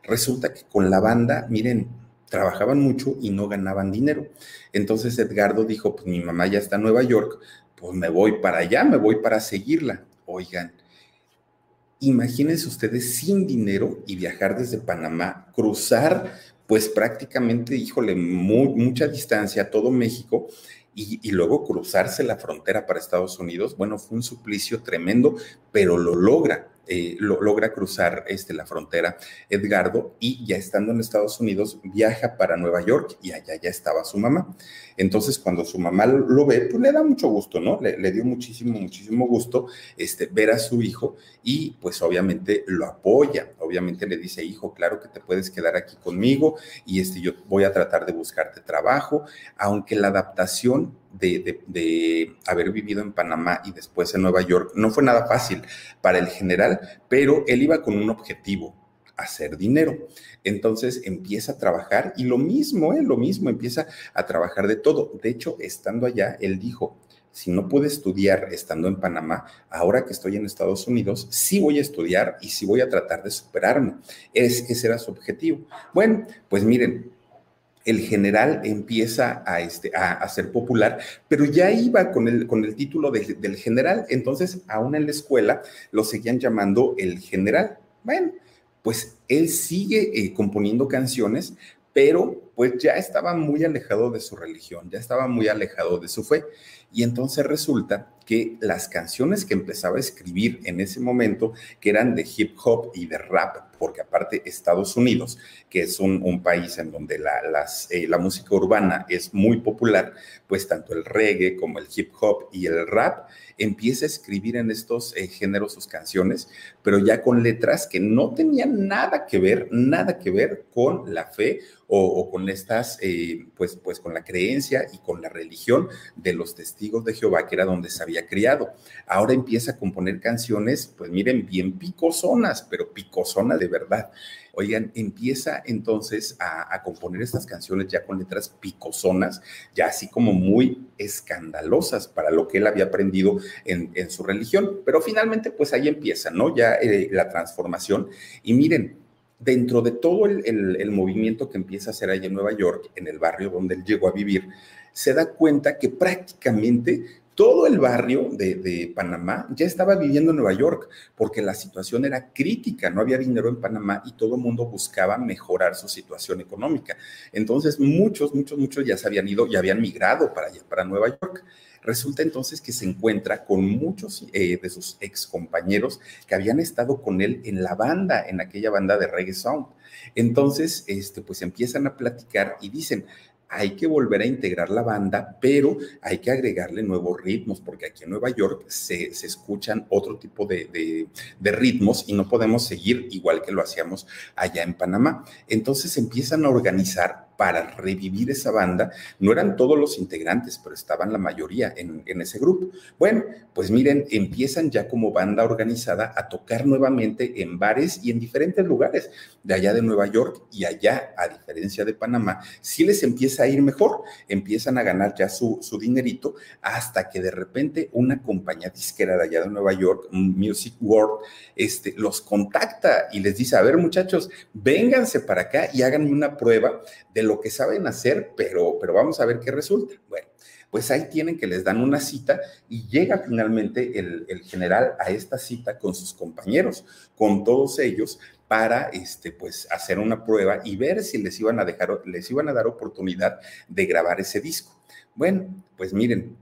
Resulta que con la banda, miren, trabajaban mucho y no ganaban dinero. Entonces Edgardo dijo, pues mi mamá ya está en Nueva York, pues me voy para allá, me voy para seguirla. Oigan, imagínense ustedes sin dinero y viajar desde Panamá, cruzar pues prácticamente, híjole, mucha distancia a todo México y, y, luego cruzarse la frontera para Estados Unidos. Bueno, fue un suplicio tremendo, pero lo logra. Eh, logra cruzar este, la frontera Edgardo y ya estando en Estados Unidos viaja para Nueva York y allá ya estaba su mamá. Entonces cuando su mamá lo ve, pues le da mucho gusto, ¿no? Le, dio muchísimo, muchísimo gusto este, ver a su hijo y pues obviamente lo apoya, obviamente le dice, hijo, claro que te puedes quedar aquí conmigo y este, yo voy a tratar de buscarte trabajo, aunque la adaptación de, haber vivido en Panamá y después en Nueva York no fue nada fácil para el general, pero él iba con un objetivo, hacer dinero. Entonces empieza a trabajar y lo mismo, ¿eh? lo mismo, empieza a trabajar de todo. De hecho, estando allá, él dijo, si no pude estudiar estando en Panamá, ahora que estoy en Estados Unidos, sí voy a estudiar y sí voy a tratar de superarme. Es, ese era su objetivo. Bueno, pues miren, el general empieza a, este, a, ser popular, pero ya iba con el, con el título del general, entonces aún en la escuela lo seguían llamando el general. Bueno, pues él sigue eh, componiendo canciones, pero pues ya estaba muy alejado de su religión, ya estaba muy alejado de su fe. Y entonces resulta que las canciones que empezaba a escribir en ese momento, que eran de hip hop y de rap, porque aparte Estados Unidos, que es un, país en donde la, eh, la música urbana es muy popular, pues tanto el reggae como el hip hop y el rap, empieza a escribir en estos eh, géneros sus canciones, pero ya con letras que no tenían nada que ver, nada que ver con la fe o, con estas, eh, pues, pues con la creencia y con la religión de los testigos de Jehová, que era donde se había criado. Ahora empieza a componer canciones, pues miren, bien picosonas, pero picosonas de verdad. Oigan, empieza entonces a, componer estas canciones ya con letras picosonas, ya así como muy escandalosas para lo que él había aprendido en, su religión. Pero finalmente, pues ahí empieza, ¿no? Ya eh, la transformación. Y miren, dentro de todo el, movimiento que empieza a hacer allá en Nueva York, en el barrio donde él llegó a vivir, se da cuenta que prácticamente todo el barrio de, Panamá ya estaba viviendo en Nueva York porque la situación era crítica, no había dinero en Panamá y todo el mundo buscaba mejorar su situación económica. Entonces muchos, muchos, muchos ya se habían ido y habían migrado para allá, para Nueva York. Resulta entonces que se encuentra con muchos eh, de sus ex compañeros que habían estado con él en la banda, en aquella banda de reggae sound. Entonces, este, pues empiezan a platicar y dicen, hay que volver a integrar la banda, pero hay que agregarle nuevos ritmos, porque aquí en Nueva York se, escuchan otro tipo de, de, ritmos y no podemos seguir igual que lo hacíamos allá en Panamá. Entonces empiezan a organizar para revivir esa banda. No eran todos los integrantes, pero estaban la mayoría en, ese grupo. Bueno, pues miren, empiezan ya como banda organizada a tocar nuevamente en bares y en diferentes lugares de allá de Nueva York y allá, a diferencia de Panamá, sí les empieza a ir mejor, empiezan a ganar ya su, su dinerito hasta que de repente una compañía disquera de allá de Nueva York, Music World, este, los contacta y les dice, a ver muchachos, vénganse para acá y háganme una prueba de lo que saben hacer, pero, pero vamos a ver qué resulta. Bueno, pues ahí tienen que les dan una cita y llega finalmente el, general a esta cita con sus compañeros, con todos ellos, para este, pues, hacer una prueba y ver si les iban a dejar, les iban a dar oportunidad de grabar ese disco. Bueno, pues miren,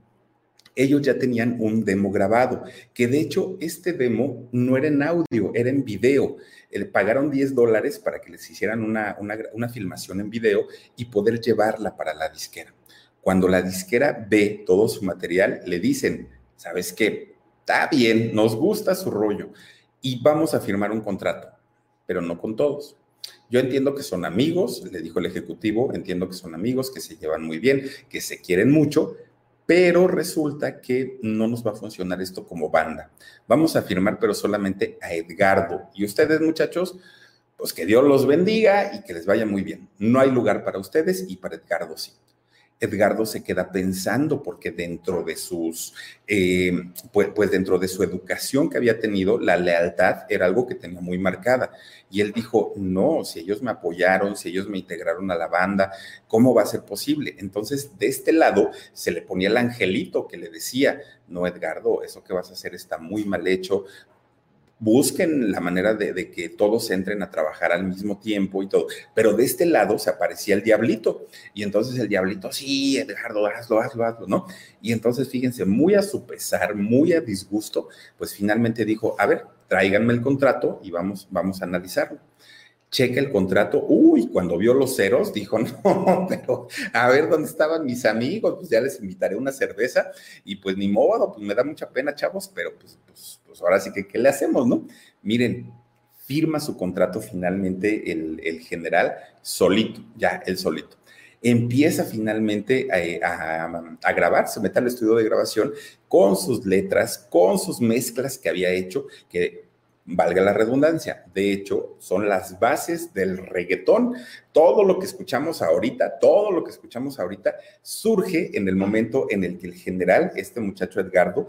ellos ya tenían un demo grabado, que de hecho este demo no era en audio, era en video. Le pagaron 10 dólares para que les hicieran una, una, filmación en video y poder llevarla para la disquera. Cuando la disquera ve todo su material, le dicen, ¿sabes qué? Está bien, nos gusta su rollo y vamos a firmar un contrato, pero no con todos. Yo entiendo que son amigos, le dijo el ejecutivo, entiendo que son amigos, que se llevan muy bien, que se quieren mucho, pero resulta que no nos va a funcionar esto como banda. Vamos a firmar, pero solamente a Edgardo. Y ustedes, muchachos, pues que Dios los bendiga y que les vaya muy bien. No hay lugar para ustedes y para Edgardo sí. Edgardo se queda pensando porque dentro de sus, eh, pues, pues, dentro de su educación que había tenido, la lealtad era algo que tenía muy marcada. Y él dijo, no, si ellos me apoyaron, si ellos me integraron a la banda, ¿cómo va a ser posible? Entonces, de este lado se le ponía el angelito que le decía, no, Edgardo, eso que vas a hacer está muy mal hecho, busquen la manera de, que todos entren a trabajar al mismo tiempo y todo. Pero de este lado se aparecía el diablito. Y entonces el diablito, sí, Edgardo, hazlo, hazlo, hazlo, ¿no? Y entonces, fíjense, muy a su pesar, muy a disgusto, pues finalmente dijo, a ver, tráiganme el contrato y vamos, vamos a analizarlo checa el contrato. Uy, cuando vio los ceros, dijo, no, pero a ver dónde estaban mis amigos, pues ya les invitaré una cerveza y pues ni modo, pues me da mucha pena, chavos, pero pues, pues, pues ahora sí que, ¿qué le hacemos, no? Miren, firma su contrato finalmente el, el general solito, ya, el solito. Empieza finalmente a, a, a, grabar, se mete al estudio de grabación con sus letras, con sus mezclas que había hecho, que valga la redundancia. De hecho, son las bases del reggaetón. Todo lo que escuchamos ahorita, todo lo que escuchamos ahorita surge en el momento en el que el general, este muchacho Edgardo,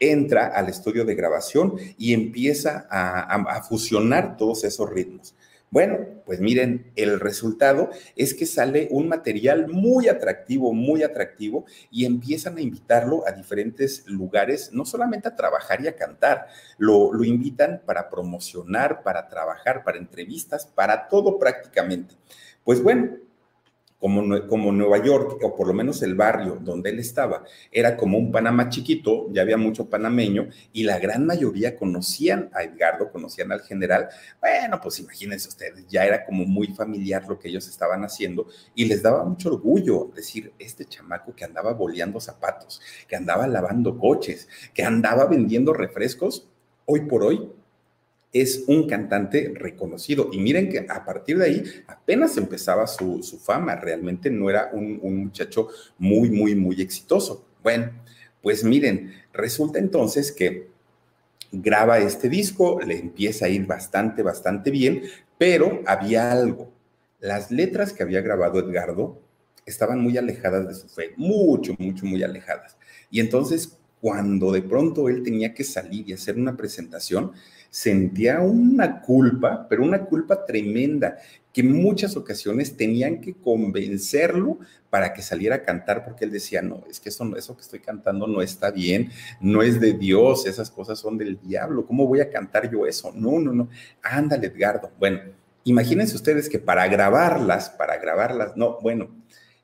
entra al estudio de grabación y empieza a, a fusionar todos esos ritmos. Bueno, pues miren, el resultado es que sale un material muy atractivo, muy atractivo, y empiezan a invitarlo a diferentes lugares, no solamente a trabajar y a cantar, lo, invitan para promocionar, para trabajar, para entrevistas, para todo prácticamente. Pues bueno, como, como Nueva York, o por lo menos el barrio donde él estaba, era como un Panamá chiquito, ya había mucho panameño, y la gran mayoría conocían a Edgardo, conocían al general, bueno, pues imagínense ustedes, ya era como muy familiar lo que ellos estaban haciendo, y les daba mucho orgullo decir, este chamaco que andaba boleando zapatos, que andaba lavando coches, que andaba vendiendo refrescos, hoy por hoy es un cantante reconocido. Y miren que a partir de ahí apenas empezaba su, fama, realmente no era un, un, muchacho muy, muy, muy exitoso. Bueno, pues miren, resulta entonces que graba este disco, le empieza a ir bastante, bastante bien, pero había algo. Las letras que había grabado Edgardo estaban muy alejadas de su fe, mucho, mucho, muy alejadas. Y entonces, cuando de pronto él tenía que salir y hacer una presentación, sentía una culpa, pero una culpa tremenda, que muchas ocasiones tenían que convencerlo para que saliera a cantar, porque él decía, no, es que eso, eso que estoy cantando no está bien, no es de Dios, esas cosas son del diablo, ¿cómo voy a cantar yo eso? No, no, no, ándale, Edgardo. Bueno, imagínense ustedes que para grabarlas, para grabarlas, no, bueno,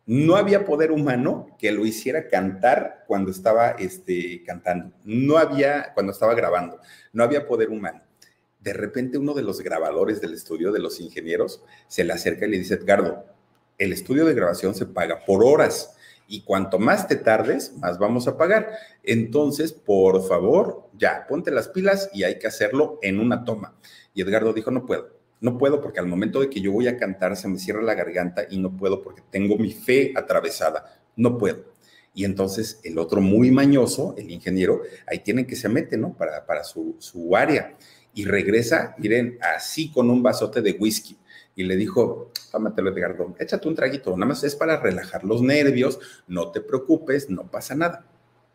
no había poder humano que lo hiciera cantar cuando estaba este, cantando. No había, cuando estaba grabando, no había poder humano. De repente uno de los grabadores del estudio, de los ingenieros, se le acerca y le dice, Edgardo, el estudio de grabación se paga por horas y cuanto más te tardes, más vamos a pagar. Entonces, por favor, ya, ponte las pilas y hay que hacerlo en una toma. Y Edgardo dijo, no puedo no puedo porque al momento de que yo voy a cantar se me cierra la garganta y no puedo porque tengo mi fe atravesada. No puedo. Y entonces el otro muy mañoso, el ingeniero, ahí tiene que se mete, ¿no? Para, para su, su área. Y regresa, miren, así con un vasote de whisky. Y le dijo, tómatelo, Edgardo, échate un traguito, nada más es para relajar los nervios, no te preocupes, no pasa nada.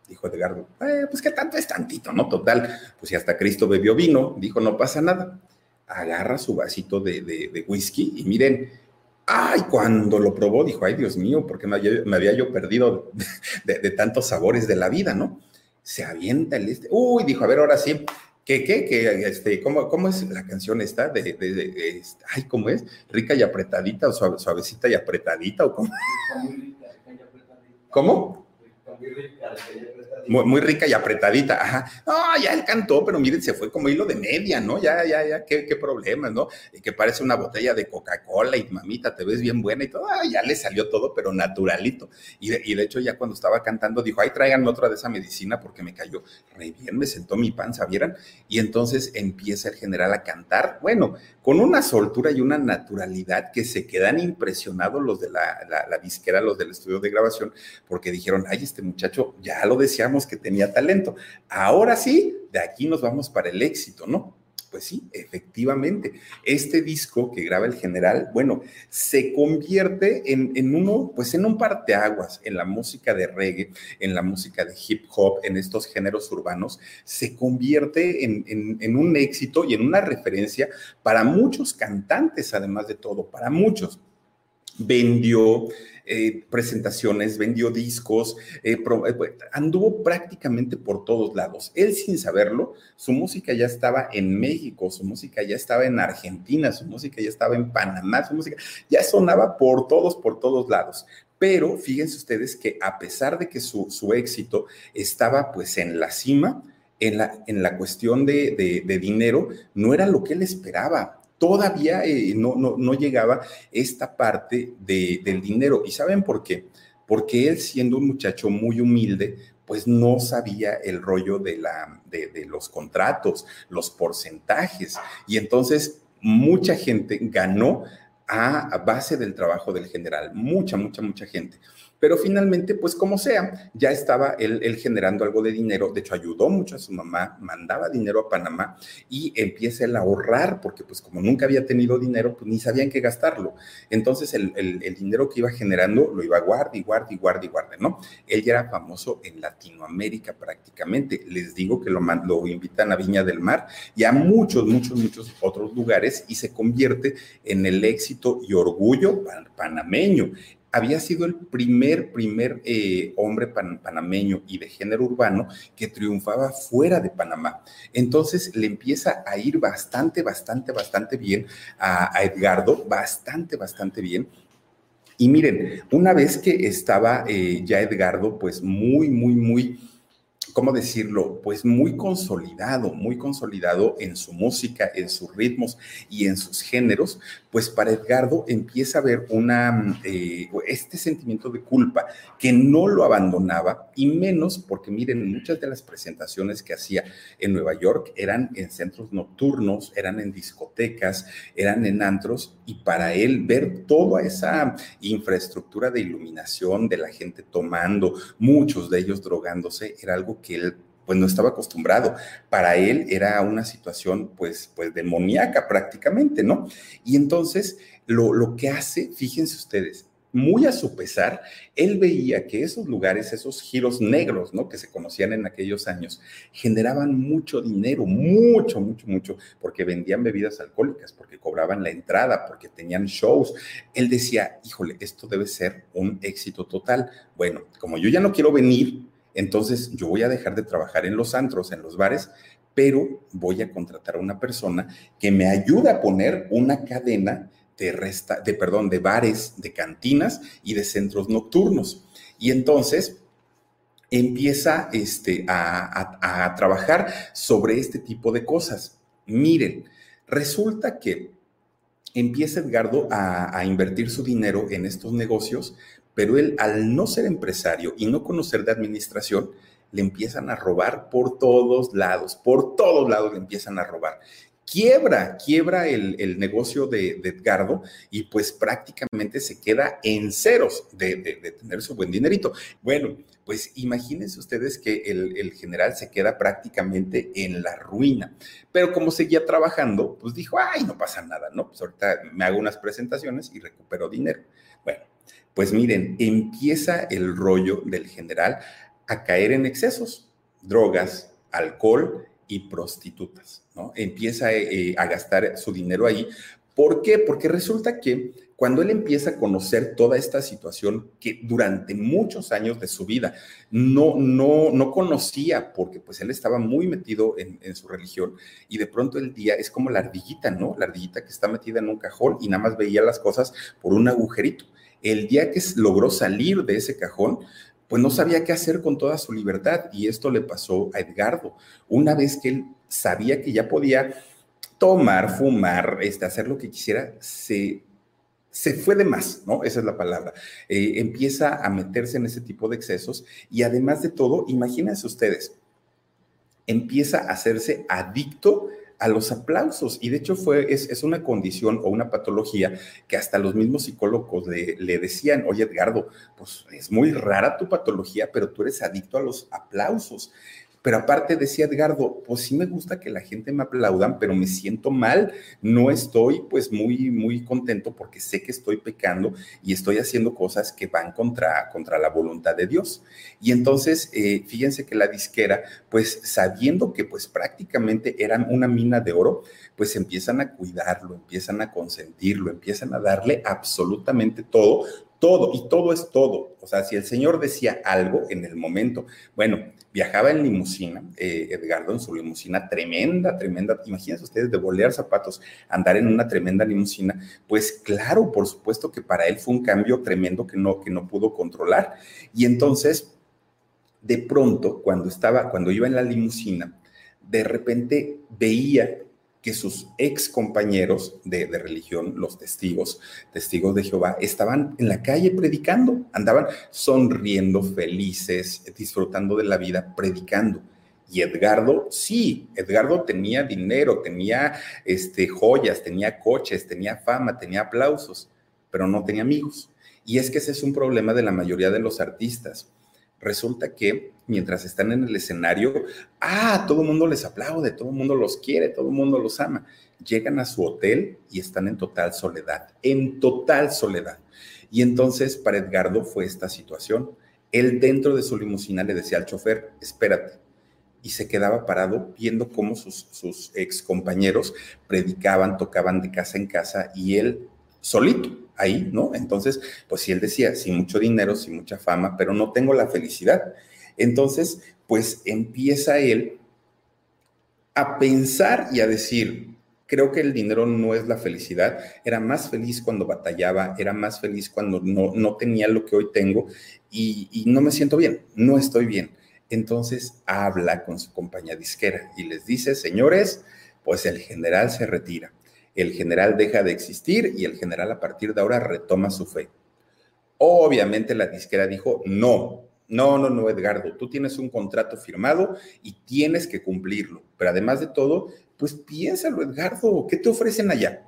Dijo Edgardo, eh, pues qué tanto es tantito, ¿no? Total, pues si hasta Cristo bebió vino, dijo, no pasa nada agarra su vasito de, whisky y miren, ay, cuando lo probó, dijo, ay, Dios mío, porque me había, me había yo perdido de, tantos sabores de la vida, ¿no? Se avienta el este, uy, dijo, a ver, ahora sí, ¿Qué, qué, qué, este, ¿cómo, ¿Cómo es la canción esta de, de, este, ay, cómo es? ¿Rica y apretadita o suavecita y apretadita o cómo? ¿Cómo? Muy, rica y apretadita, ajá. No, ya él cantó, pero miren, se fue como hilo de media, ¿no? Ya, ya, ya, qué, qué problemas, ¿no? Y que parece una botella de Coca-Cola y mamita, te ves bien buena y todo, ah, ya le salió todo, pero naturalito. Y de, y de, hecho, ya cuando estaba cantando, dijo, ay, traigan otra de esa medicina porque me cayó re bien, me sentó mi panza, ¿vieran? Y entonces empieza el general a cantar, bueno, con una soltura y una naturalidad que se quedan impresionados los de la, la, la disquera, los del estudio de grabación, porque dijeron, ay, este muchacho ya lo decíamos que tenía talento. Ahora sí, de aquí nos vamos para el éxito, ¿no? Pues sí, efectivamente, este disco que graba el general, bueno, se convierte en, uno, pues en un parteaguas en la música de reggae, en la música de hip hop, en estos géneros urbanos, se convierte en, en un éxito y en una referencia para muchos cantantes, además de todo, para muchos. Vendió, eh, presentaciones, vendió discos, eh, eh, pues, anduvo prácticamente por todos lados. Él sin saberlo, su música ya estaba en México, su música ya estaba en Argentina, su música ya estaba en Panamá, su música ya sonaba por todos, por todos lados. Pero fíjense ustedes que a pesar de que su, su éxito estaba pues en la cima, en la, en la cuestión de, de dinero, no era lo que él esperaba todavía eh, no, no, llegaba esta parte del dinero. ¿Y saben por qué? Porque él siendo un muchacho muy humilde, pues no sabía el rollo de, la, de, de los contratos, los porcentajes. Y entonces mucha gente ganó a base del trabajo del general, mucha, mucha, mucha gente. Pero finalmente, pues como sea, ya estaba él, generando algo de dinero. De hecho, ayudó mucho a su mamá, mandaba dinero a Panamá y empieza él a ahorrar, porque pues como nunca había tenido dinero, pues ni sabían qué gastarlo. Entonces, el, dinero que iba generando lo iba a guardar y guardar y guardar y guardar, ¿no? Él ya era famoso en Latinoamérica prácticamente. Les digo que lo, lo invitan a Viña del Mar y a muchos, muchos, muchos otros lugares y se convierte en el éxito y orgullo panameño había sido el primer, primer eh, hombre panameño y de género urbano que triunfaba fuera de Panamá. Entonces le empieza a ir bastante, bastante, bastante bien a, Edgardo, bastante, bastante bien. Y miren, una vez que estaba eh, ya Edgardo, pues muy, muy, muy ¿cómo decirlo? Pues muy consolidado, muy consolidado en su música, en sus ritmos y en sus géneros, pues para Edgardo empieza a haber una, eh, este sentimiento de culpa que no lo abandonaba y menos porque miren, muchas de las presentaciones que hacía en Nueva York eran en centros nocturnos, eran en discotecas, eran en antros y para él ver toda esa infraestructura de iluminación de la gente tomando, muchos de ellos drogándose, era algo que él pues no estaba acostumbrado. Para él era una situación pues, pues demoníaca prácticamente, ¿no? Y entonces lo, lo que hace, fíjense ustedes, muy a su pesar, él veía que esos lugares, esos giros negros, ¿no? Que se conocían en aquellos años, generaban mucho dinero, mucho, mucho, mucho, porque vendían bebidas alcohólicas, porque cobraban la entrada, porque tenían shows. Él decía, híjole, esto debe ser un éxito total. Bueno, como yo ya no quiero venir, entonces yo voy a dejar de trabajar en los antros, en los bares, pero voy a contratar a una persona que me ayude a poner una cadena de, de, perdón, de bares, de cantinas y de centros nocturnos. Y entonces empieza este, a, trabajar sobre este tipo de cosas. Miren, resulta que empieza Edgardo a, invertir su dinero en estos negocios, pero él al no ser empresario y no conocer de administración, le empiezan a robar por todos lados, por todos lados le empiezan a robar. Quiebra, quiebra el, negocio de, Edgardo y pues prácticamente se queda en ceros de, tener su buen dinerito. Bueno, pues imagínense ustedes que el, el, general se queda prácticamente en la ruina. Pero como seguía trabajando, pues dijo, ay, no pasa nada, ¿no? Pues ahorita me hago unas presentaciones y recupero dinero. Bueno, pues miren, empieza el rollo del general a caer en excesos, drogas, alcohol y prostitutas. Empieza eh, a gastar su dinero ahí. ¿Por qué? Porque resulta que cuando él empieza a conocer toda esta situación que durante muchos años de su vida no, no, no conocía, porque pues él estaba muy metido en, en, su religión y de pronto el día es como la ardillita, ¿no? La ardillita que está metida en un cajón y nada más veía las cosas por un agujerito el día que logró salir de ese cajón, pues no sabía qué hacer con toda su libertad. Y esto le pasó a Edgardo. Una vez que él sabía que ya podía tomar, fumar, este, hacer lo que quisiera, se, se fue de más, ¿no? Esa es la palabra. Eh, empieza a meterse en ese tipo de excesos y además de todo, imagínense ustedes, empieza a hacerse adicto a los aplausos. Y de hecho fue, es, una condición o una patología que hasta los mismos psicólogos le, le, decían, oye Edgardo, pues es muy rara tu patología, pero tú eres adicto a los aplausos. Pero aparte decía Edgardo, pues sí me gusta que la gente me aplaudan, pero me siento mal, no estoy pues muy, muy contento porque sé que estoy pecando y estoy haciendo cosas que van contra, contra la voluntad de Dios. Y entonces, eh, fíjense que la disquera, pues sabiendo que pues prácticamente eran una mina de oro, pues empiezan a cuidarlo, empiezan a consentirlo, empiezan a darle absolutamente todo, todo, y todo es todo. O sea, si el Señor decía algo en el momento, bueno, viajaba en limusina, eh, Edgardo en su limusina tremenda, tremenda, imagínense ustedes de bolear zapatos, andar en una tremenda limusina, pues claro, por supuesto que para él fue un cambio tremendo que no, que no pudo controlar. Y entonces, de pronto, cuando estaba, cuando iba en la limusina, de repente veía que sus ex compañeros de, religión, los testigos, testigos de Jehová, estaban en la calle predicando, andaban sonriendo, felices, disfrutando de la vida, predicando. Y Edgardo, sí, Edgardo tenía dinero, tenía este, joyas, tenía coches, tenía fama, tenía aplausos, pero no tenía amigos. Y es que ese es un problema de la mayoría de los artistas resulta que mientras están en el escenario, ah, todo el mundo les aplaude, todo el mundo los quiere, todo el mundo los ama. Llegan a su hotel y están en total soledad, en total soledad. Y entonces para Edgardo fue esta situación. Él dentro de su limusina le decía al chofer, espérate. Y se quedaba parado viendo cómo sus, sus ex compañeros predicaban, tocaban de casa en casa y él solito ahí, ¿no? Entonces, pues si él decía, sin mucho dinero, sin mucha fama, pero no tengo la felicidad. Entonces, pues empieza él a pensar y a decir, Creo que el dinero no es la felicidad. Era más feliz cuando batallaba, era más feliz cuando no, no tenía lo que hoy tengo y, y no me siento bien, no estoy bien. Entonces habla con su compañía disquera y les dice, señores, pues el general se retira, el general deja de existir y el general a partir de ahora retoma su fe. Obviamente la disquera dijo, no, no, no, no, Edgardo, tú tienes un contrato firmado y tienes que cumplirlo. Pero además de todo, pues piénsalo, Edgardo, ¿qué te ofrecen allá?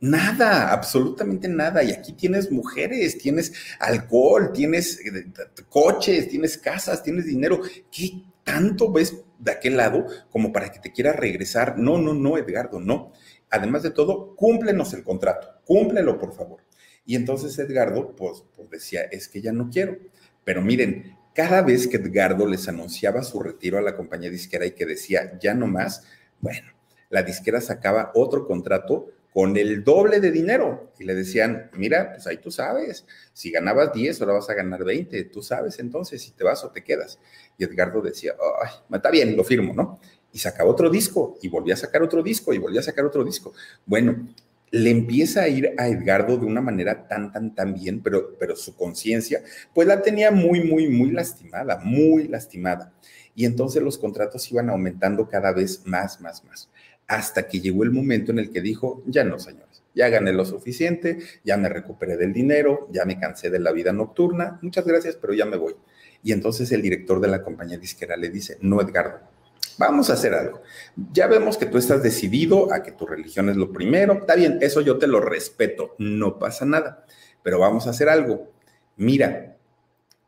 Nada, absolutamente nada. Y aquí tienes mujeres, tienes alcohol, tienes eh, coches, tienes casas, tienes dinero. ¿Qué tanto ves de aquel lado como para que te quieras regresar? No, no, no, Edgardo, no. Además de todo, cúmplenos el contrato, cúmplelo, por favor. Y entonces Edgardo, pues, pues decía, es que ya no quiero. Pero miren, cada vez que Edgardo les anunciaba su retiro a la compañía disquera y que decía, ya no más, bueno, la disquera sacaba otro contrato con el doble de dinero y le decían, mira, pues ahí tú sabes, si ganabas 10, ahora vas a ganar 20, tú sabes entonces si te vas o te quedas. Y Edgardo decía, ay, está bien, lo firmo, ¿no? Y sacaba otro disco y volvía a sacar otro disco y volvía a sacar otro disco. Bueno, le empieza a ir a Edgardo de una manera tan, tan, tan bien, pero, pero su conciencia, pues la tenía muy, muy, muy lastimada, muy lastimada. Y entonces los contratos iban aumentando cada vez más, más, más hasta que llegó el momento en el que dijo, ya no, señores, ya gané lo suficiente, ya me recuperé del dinero, ya me cansé de la vida nocturna, muchas gracias, pero ya me voy. Y entonces el director de la compañía disquera le dice, no, Edgardo, vamos a hacer algo. Ya vemos que tú estás decidido a que tu religión es lo primero, está bien, eso yo te lo respeto, no pasa nada, pero vamos a hacer algo. Mira,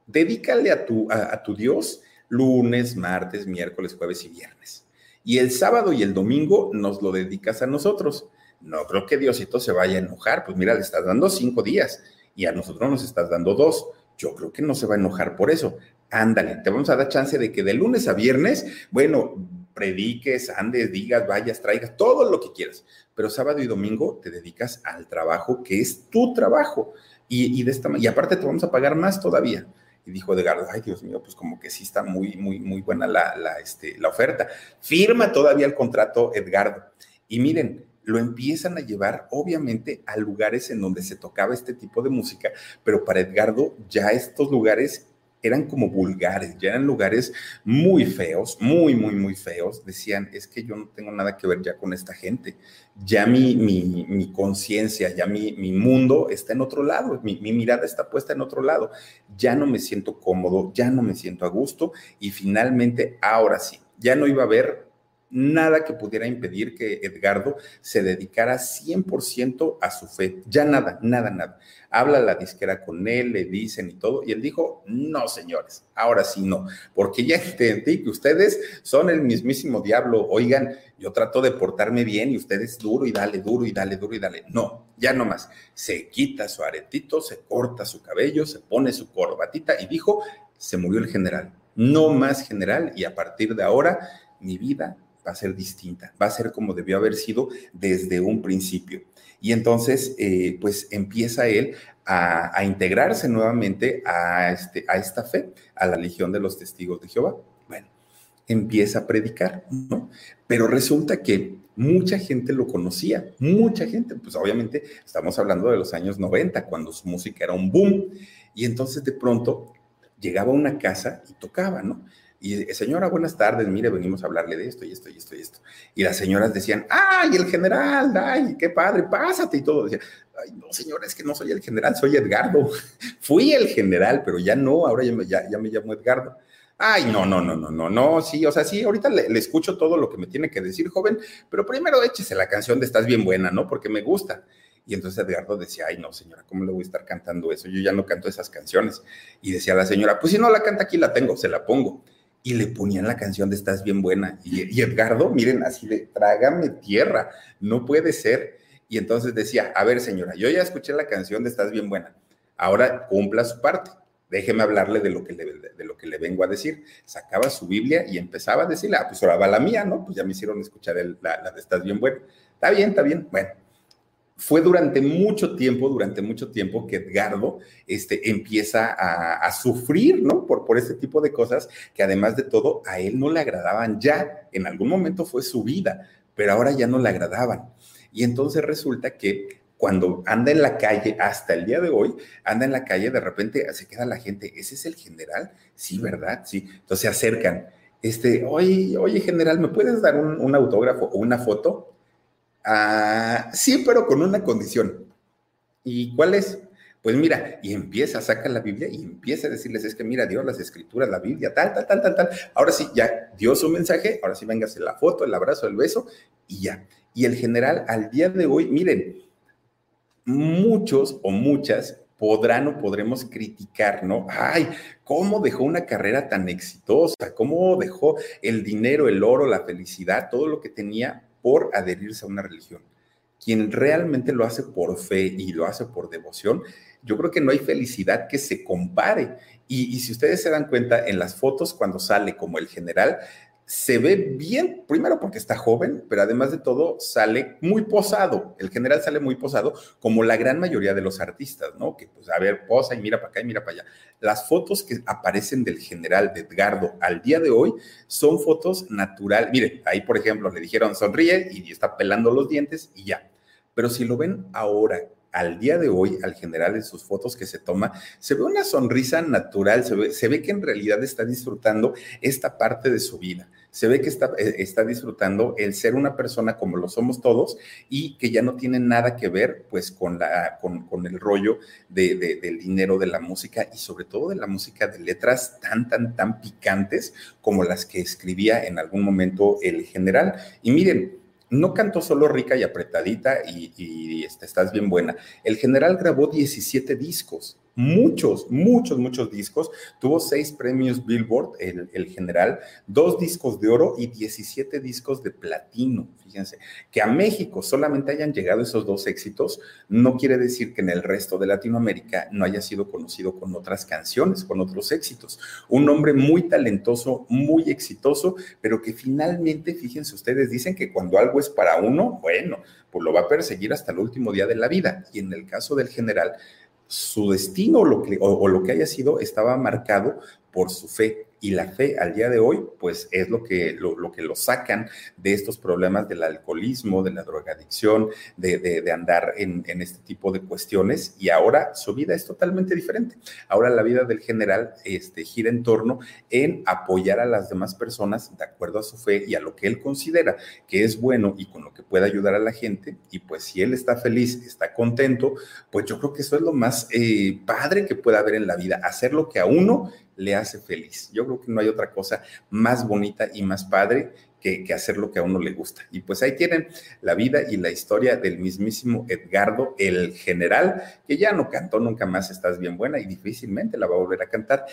dedícale a tu, a tu Dios lunes, martes, miércoles, jueves y viernes y el sábado y el domingo nos lo dedicas a nosotros. No creo que Diosito se vaya a enojar, pues mira, le estás dando cinco días y a nosotros nos estás dando dos. Yo creo que no se va a enojar por eso. Ándale, te vamos a dar chance de que de lunes a viernes, bueno, prediques, andes, digas, vayas, traigas, todo lo que quieras. Pero sábado y domingo te dedicas al trabajo que es tu trabajo. Y, y de esta, y aparte te vamos a pagar más todavía. Y dijo Edgardo, ay Dios mío, pues como que sí está muy, muy, muy buena la, la, este, la oferta. Firma todavía el contrato Edgardo. Y miren, lo empiezan a llevar obviamente a lugares en donde se tocaba este tipo de música, pero para Edgardo ya estos lugares eran como vulgares, ya eran lugares muy feos, muy, muy, muy feos. Decían, es que yo no tengo nada que ver ya con esta gente. Ya mi, mi, mi conciencia, ya mi, mi, mundo está en otro lado, mi, mi mirada está puesta en otro lado. Ya no me siento cómodo, ya no me siento a gusto y finalmente, ahora sí, ya no iba a haber nada que pudiera impedir que Edgardo se dedicara 100% a su fe. Ya nada, nada, nada. Habla la disquera con él, le dicen y todo, y él dijo, no, señores, ahora sí no, porque ya entendí que ustedes son el mismísimo diablo. Oigan, yo trato de portarme bien y ustedes duro y dale, duro y dale, duro y dale. No, ya no más. Se quita su aretito, se corta su cabello, se pone su corbatita y dijo, se murió el general. No más general y a partir de ahora mi vida va a ser distinta, va a ser como debió haber sido desde un principio. Y entonces, eh, pues empieza él a, integrarse nuevamente a, este, a esta fe, a la Legión de los Testigos de Jehová. Bueno, empieza a predicar, ¿no? Pero resulta que mucha gente lo conocía, mucha gente, pues obviamente estamos hablando de los años 90, cuando su música era un boom. Y entonces de pronto llegaba a una casa y tocaba, ¿no? Y señora, buenas tardes, mire, venimos a hablarle de esto y esto y esto y esto. Y las señoras decían, ay, el general, ay, qué padre, pásate y todo. Decía, ay, no, señora, es que no soy el general, soy Edgardo. Fui el general, pero ya no, ahora ya me, ya, me llamo Edgardo. Ay, no, no, no, no, no, no, sí, o sea, sí, ahorita le, le, escucho todo lo que me tiene que decir, joven, pero primero échese la canción de Estás bien buena, ¿no? Porque me gusta. Y entonces Edgardo decía, ay, no, señora, ¿cómo le voy a estar cantando eso? Yo ya no canto esas canciones. Y decía la señora, pues si no la canta aquí, la tengo, se la pongo y le ponían la canción de Estás bien buena. Y, Edgardo, miren, así de, trágame tierra, no puede ser. Y entonces decía, a ver señora, yo ya escuché la canción de Estás bien buena, ahora cumpla su parte, déjeme hablarle de lo que le, de, lo que le vengo a decir. Sacaba su Biblia y empezaba a decirle, ah, pues ahora va la mía, ¿no? Pues ya me hicieron escuchar la, la de Estás bien buena. Está bien, está bien, bueno fue durante mucho tiempo, durante mucho tiempo que Edgardo este, empieza a, sufrir, ¿no? Por, por este tipo de cosas que además de todo a él no le agradaban ya. En algún momento fue su vida, pero ahora ya no le agradaban. Y entonces resulta que cuando anda en la calle, hasta el día de hoy, anda en la calle, de repente se queda la gente, ¿ese es el general? Sí, ¿verdad? Sí. Entonces se acercan. Este, oye, oye, general, ¿me puedes dar un, autógrafo o una foto? Ah, sí, pero con una condición. ¿Y cuál es? Pues mira, y empieza, saca la Biblia y empieza a decirles, es que mira, Dios, las escrituras, la Biblia, tal, tal, tal, tal, tal. Ahora sí, ya dio su mensaje, ahora sí véngase la foto, el abrazo, el beso y ya. Y el general al día de hoy, miren, muchos o muchas podrán o podremos criticar, ¿no? Ay, ¿cómo dejó una carrera tan exitosa? ¿Cómo dejó el dinero, el oro, la felicidad, todo lo que tenía por adherirse a una religión? Quien realmente lo hace por fe y lo hace por devoción, yo creo que no hay felicidad que se compare. Y, y si ustedes se dan cuenta en las fotos cuando sale como el general, se ve bien, primero porque está joven, pero además de todo sale muy posado. El general sale muy posado, como la gran mayoría de los artistas, ¿no? Que pues, a ver, posa y mira para acá y mira para allá. Las fotos que aparecen del general de Edgardo al día de hoy son fotos natural. Mire, ahí por ejemplo le dijeron sonríe y está pelando los dientes y ya. Pero si lo ven ahora al día de hoy, al general en sus fotos que se toma, se ve una sonrisa natural, se ve, se ve, que en realidad está disfrutando esta parte de su vida se ve que está, eh, está disfrutando el ser una persona como lo somos todos y que ya no tiene nada que ver pues con, la, con, el rollo de, del dinero de la música y sobre todo de la música de letras tan, tan, tan picantes como las que escribía en algún momento el general. Y miren, no cantó solo rica y apretadita y, y este, estás bien buena. El general grabó 17 discos muchos, muchos, muchos discos. Tuvo seis premios Billboard, el, general, dos discos de oro y 17 discos de platino. Fíjense, que a México solamente hayan llegado esos dos éxitos, no quiere decir que en el resto de Latinoamérica no haya sido conocido con otras canciones, con otros éxitos. Un hombre muy talentoso, muy exitoso, pero que finalmente, fíjense ustedes, dicen que cuando algo es para uno, bueno, pues lo va a perseguir hasta el último día de la vida. Y en el caso del general, su destino lo que, o, lo que haya sido estaba marcado por su fe. Y la fe al día de hoy, pues es lo que lo, que lo sacan de estos problemas del alcoholismo, de la drogadicción, de, de, andar en, en, este tipo de cuestiones. Y ahora su vida es totalmente diferente. Ahora la vida del general este, gira en torno en apoyar a las demás personas de acuerdo a su fe y a lo que él considera que es bueno y con lo que puede ayudar a la gente. Y pues si él está feliz, está contento, pues yo creo que eso es lo más eh, padre que pueda haber en la vida, hacer lo que a uno le hace feliz. Yo creo que no hay otra cosa más bonita y más padre que, hacer lo que a uno le gusta. Y pues ahí tienen la vida y la historia del mismísimo Edgardo, el general, que ya no cantó nunca más Estás bien buena y difícilmente la va a volver a cantar.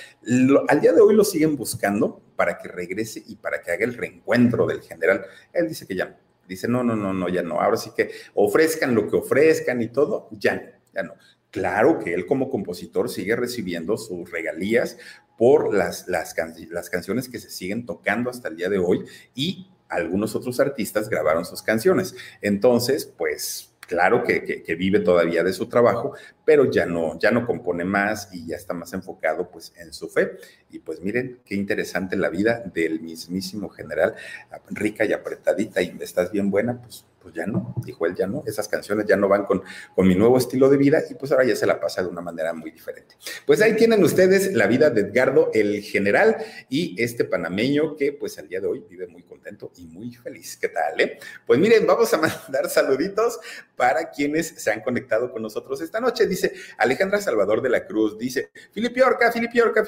al día de hoy lo siguen buscando para que regrese y para que haga el reencuentro del general. Él dice que ya Dice, no, no, no, no, ya no. Ahora sí que ofrezcan lo que ofrezcan y todo, ya no, ya no. Claro que él como compositor sigue recibiendo sus regalías por las, las, canciones que se siguen tocando hasta el día de hoy y algunos otros artistas grabaron sus canciones. Entonces, pues claro que, vive todavía de su trabajo, pero ya no, ya no compone más y ya está más enfocado pues en su fe. Y pues miren qué interesante la vida del mismísimo general, rica y apretadita y estás bien buena, pues pues ya no, dijo él, ya no, esas canciones ya no van con, con mi nuevo estilo de vida y pues ahora ya se la pasa de una manera muy diferente. Pues ahí tienen ustedes la vida de Edgardo el general y este panameño que pues al día de hoy vive muy contento y muy feliz. ¿Qué tal? Eh? Pues miren, vamos a mandar saluditos para quienes se han conectado con nosotros esta noche. Dice Alejandra Salvador de la Cruz, dice Filipe Orca, Filipe Orca,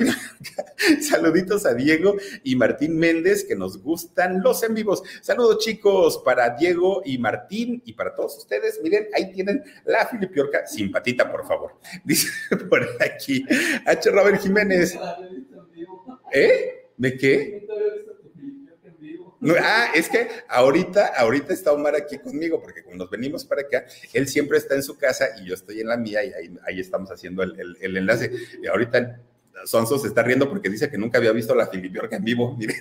Saluditos a Diego y Martín Méndez que nos gustan los en vivos. Saludos chicos para Diego y Martín Martín y para todos ustedes. Miren, ahí tienen la Filipiorca, simpatita, por favor. Dice por aquí H. Robert Jiménez. ¿Eh? ¿De qué? ah, es que ahorita, ahorita está Omar aquí conmigo, porque cuando nos venimos para acá, él siempre está en su casa y yo estoy en la mía y ahí, estamos haciendo el, enlace. Y ahorita Sonso se está riendo porque dice que nunca había visto la Filipiorca en vivo. Miren.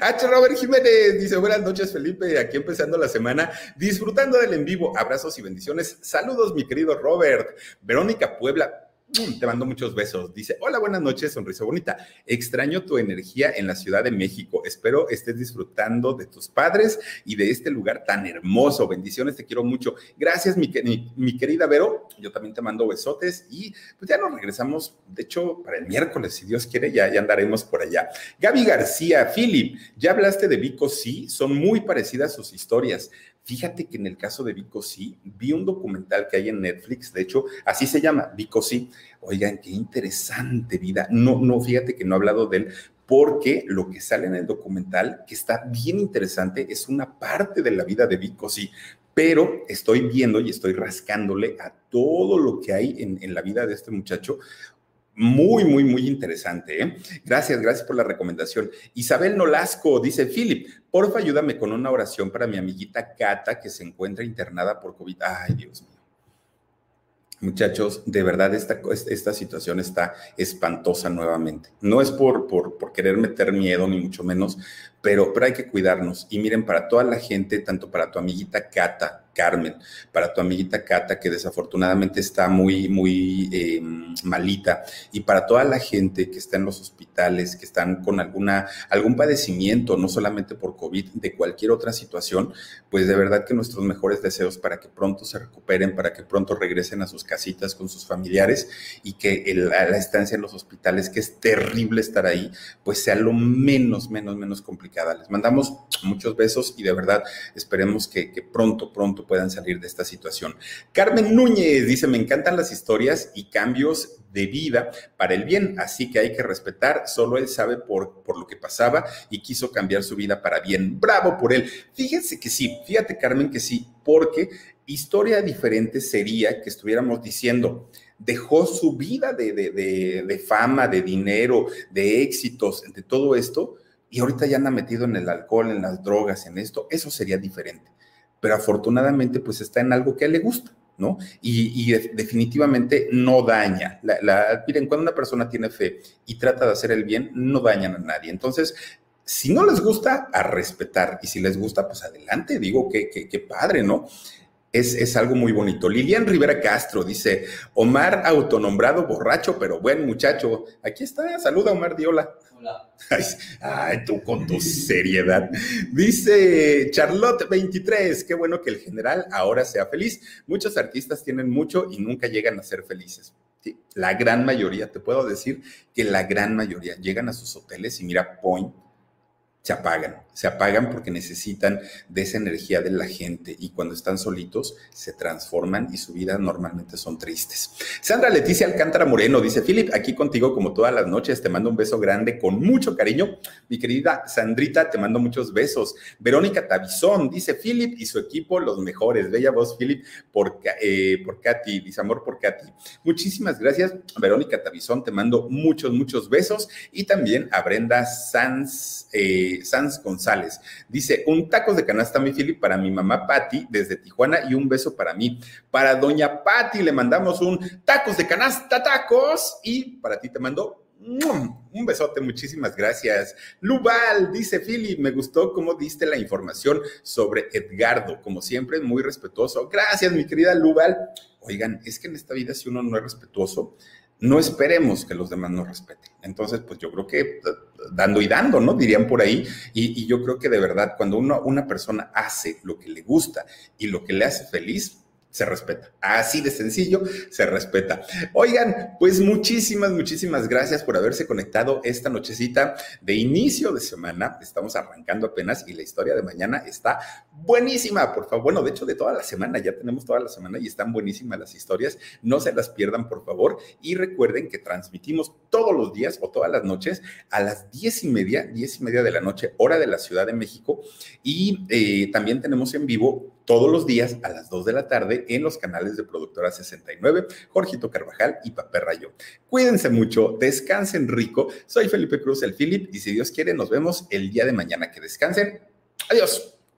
H. Robert Jiménez dice: Buenas noches, Felipe. Aquí empezando la semana, disfrutando del en vivo. Abrazos y bendiciones. Saludos, mi querido Robert. Verónica Puebla. Te mando muchos besos. Dice, hola, buenas noches, sonrisa bonita. Extraño tu energía en la Ciudad de México. Espero estés disfrutando de tus padres y de este lugar tan hermoso. Bendiciones, te quiero mucho. Gracias, mi, mi, querida Vero. Yo también te mando besotes y pues ya nos regresamos, de hecho, para el miércoles, si Dios quiere, ya, ya andaremos por allá. Gaby García, Philip, ya hablaste de Vico, sí, son muy parecidas sus historias. Fíjate que en el caso de Vico sí, vi un documental que hay en Netflix, de hecho, así se llama, Vico sí. Oigan, qué interesante vida. No, no, fíjate que no he hablado de él, porque lo que sale en el documental, que está bien interesante, es una parte de la vida de Vico sí, pero estoy viendo y estoy rascándole a todo lo que hay en, en la vida de este muchacho muy, muy, muy interesante. ¿eh? Gracias, gracias por la recomendación. Isabel Nolasco dice, Philip, porfa, ayúdame con una oración para mi amiguita Cata que se encuentra internada por COVID. Ay, Dios mío. Muchachos, de verdad esta, esta situación está espantosa nuevamente. No es por, por, por querer meter miedo, ni mucho menos, pero, pero hay que cuidarnos. Y miren, para toda la gente, tanto para tu amiguita Cata, Carmen, para tu amiguita Cata, que desafortunadamente está muy, muy eh, malita, y para toda la gente que está en los hospitales, que están con alguna, algún padecimiento, no solamente por COVID, de cualquier otra situación, pues de verdad que nuestros mejores deseos para que pronto se recuperen, para que pronto regresen a sus casitas con sus familiares y que la estancia en los hospitales, que es terrible estar ahí, pues sea lo menos, menos, menos Les mandamos muchos besos y de verdad esperemos que, pronto, pronto puedan salir de esta situación. Carmen Núñez dice, me encantan las historias y cambios de vida para el bien, así que hay que respetar, solo él sabe por, por lo que pasaba y quiso cambiar su vida para bien. Bravo por él. Fíjense que sí, fíjate Carmen que sí, porque historia diferente sería que estuviéramos diciendo, dejó su vida de, de, de, fama, de dinero, de éxitos, de todo esto, y ahorita ya anda metido en el alcohol, en las drogas, en esto, eso sería diferente pero afortunadamente pues está en algo que le gusta, ¿no? Y, definitivamente no daña. La, miren, cuando una persona tiene fe y trata de hacer el bien, no dañan a nadie. Entonces, si no les gusta, a respetar. Y si les gusta, pues adelante, digo, qué, qué, padre, ¿no? Es, es, algo muy bonito. Lilian Rivera Castro dice, Omar autonombrado borracho, pero buen muchacho. Aquí está, saluda Omar Diola. Ay, tú con tu seriedad. Dice Charlotte 23, qué bueno que el general ahora sea feliz. Muchos artistas tienen mucho y nunca llegan a ser felices. la gran mayoría, te puedo decir que la gran mayoría llegan a sus hoteles y mira, point se apagan, se apagan porque necesitan de esa energía de la gente y cuando están solitos se transforman y su vida normalmente son tristes. Sandra Leticia Alcántara Moreno dice, Philip, aquí contigo como todas las noches, te mando un beso grande con mucho cariño. Mi querida Sandrita, te mando muchos besos. Verónica Tabizón dice, Philip y su equipo los mejores. Bella voz, Philip, por, eh, por Katy, dice amor por Katy. Muchísimas gracias, Verónica Tabizón, te mando muchos, muchos besos y también a Brenda Sanz. Eh, Sanz González. Dice, un tacos de canasta, mi Philip, para mi mamá Patti desde Tijuana y un beso para mí. Para doña Patti le mandamos un tacos de canasta, tacos. Y para ti te mando un besote, muchísimas gracias. Lubal dice, Philip, me gustó cómo diste la información sobre Edgardo, como siempre, muy respetuoso. Gracias, mi querida Lubal. Oigan, es que en esta vida si uno no es respetuoso, no esperemos que los demás nos respeten. Entonces, pues yo creo que dando y dando, ¿no? Dirían por ahí. Y, yo creo que de verdad, cuando uno, una persona hace lo que le gusta y lo que le hace feliz, se respeta. Así de sencillo, se respeta. Oigan, pues muchísimas, muchísimas gracias por haberse conectado esta nochecita de inicio de semana. Estamos arrancando apenas y la historia de mañana está buenísima, por favor. Bueno, de hecho, de toda la semana, ya tenemos toda la semana y están buenísimas las historias. No se las pierdan, por favor. Y recuerden que transmitimos todos los días o todas las noches a las diez y media, diez y media de la noche, hora de la Ciudad de México. Y eh, también tenemos en vivo todos los días a las 2 de la tarde en los canales de Productora 69, Jorgito Carvajal y Papel Rayo. Cuídense mucho, descansen rico. Soy Felipe Cruz, el Philip, y si Dios quiere, nos vemos el día de mañana. Que descansen. Adiós.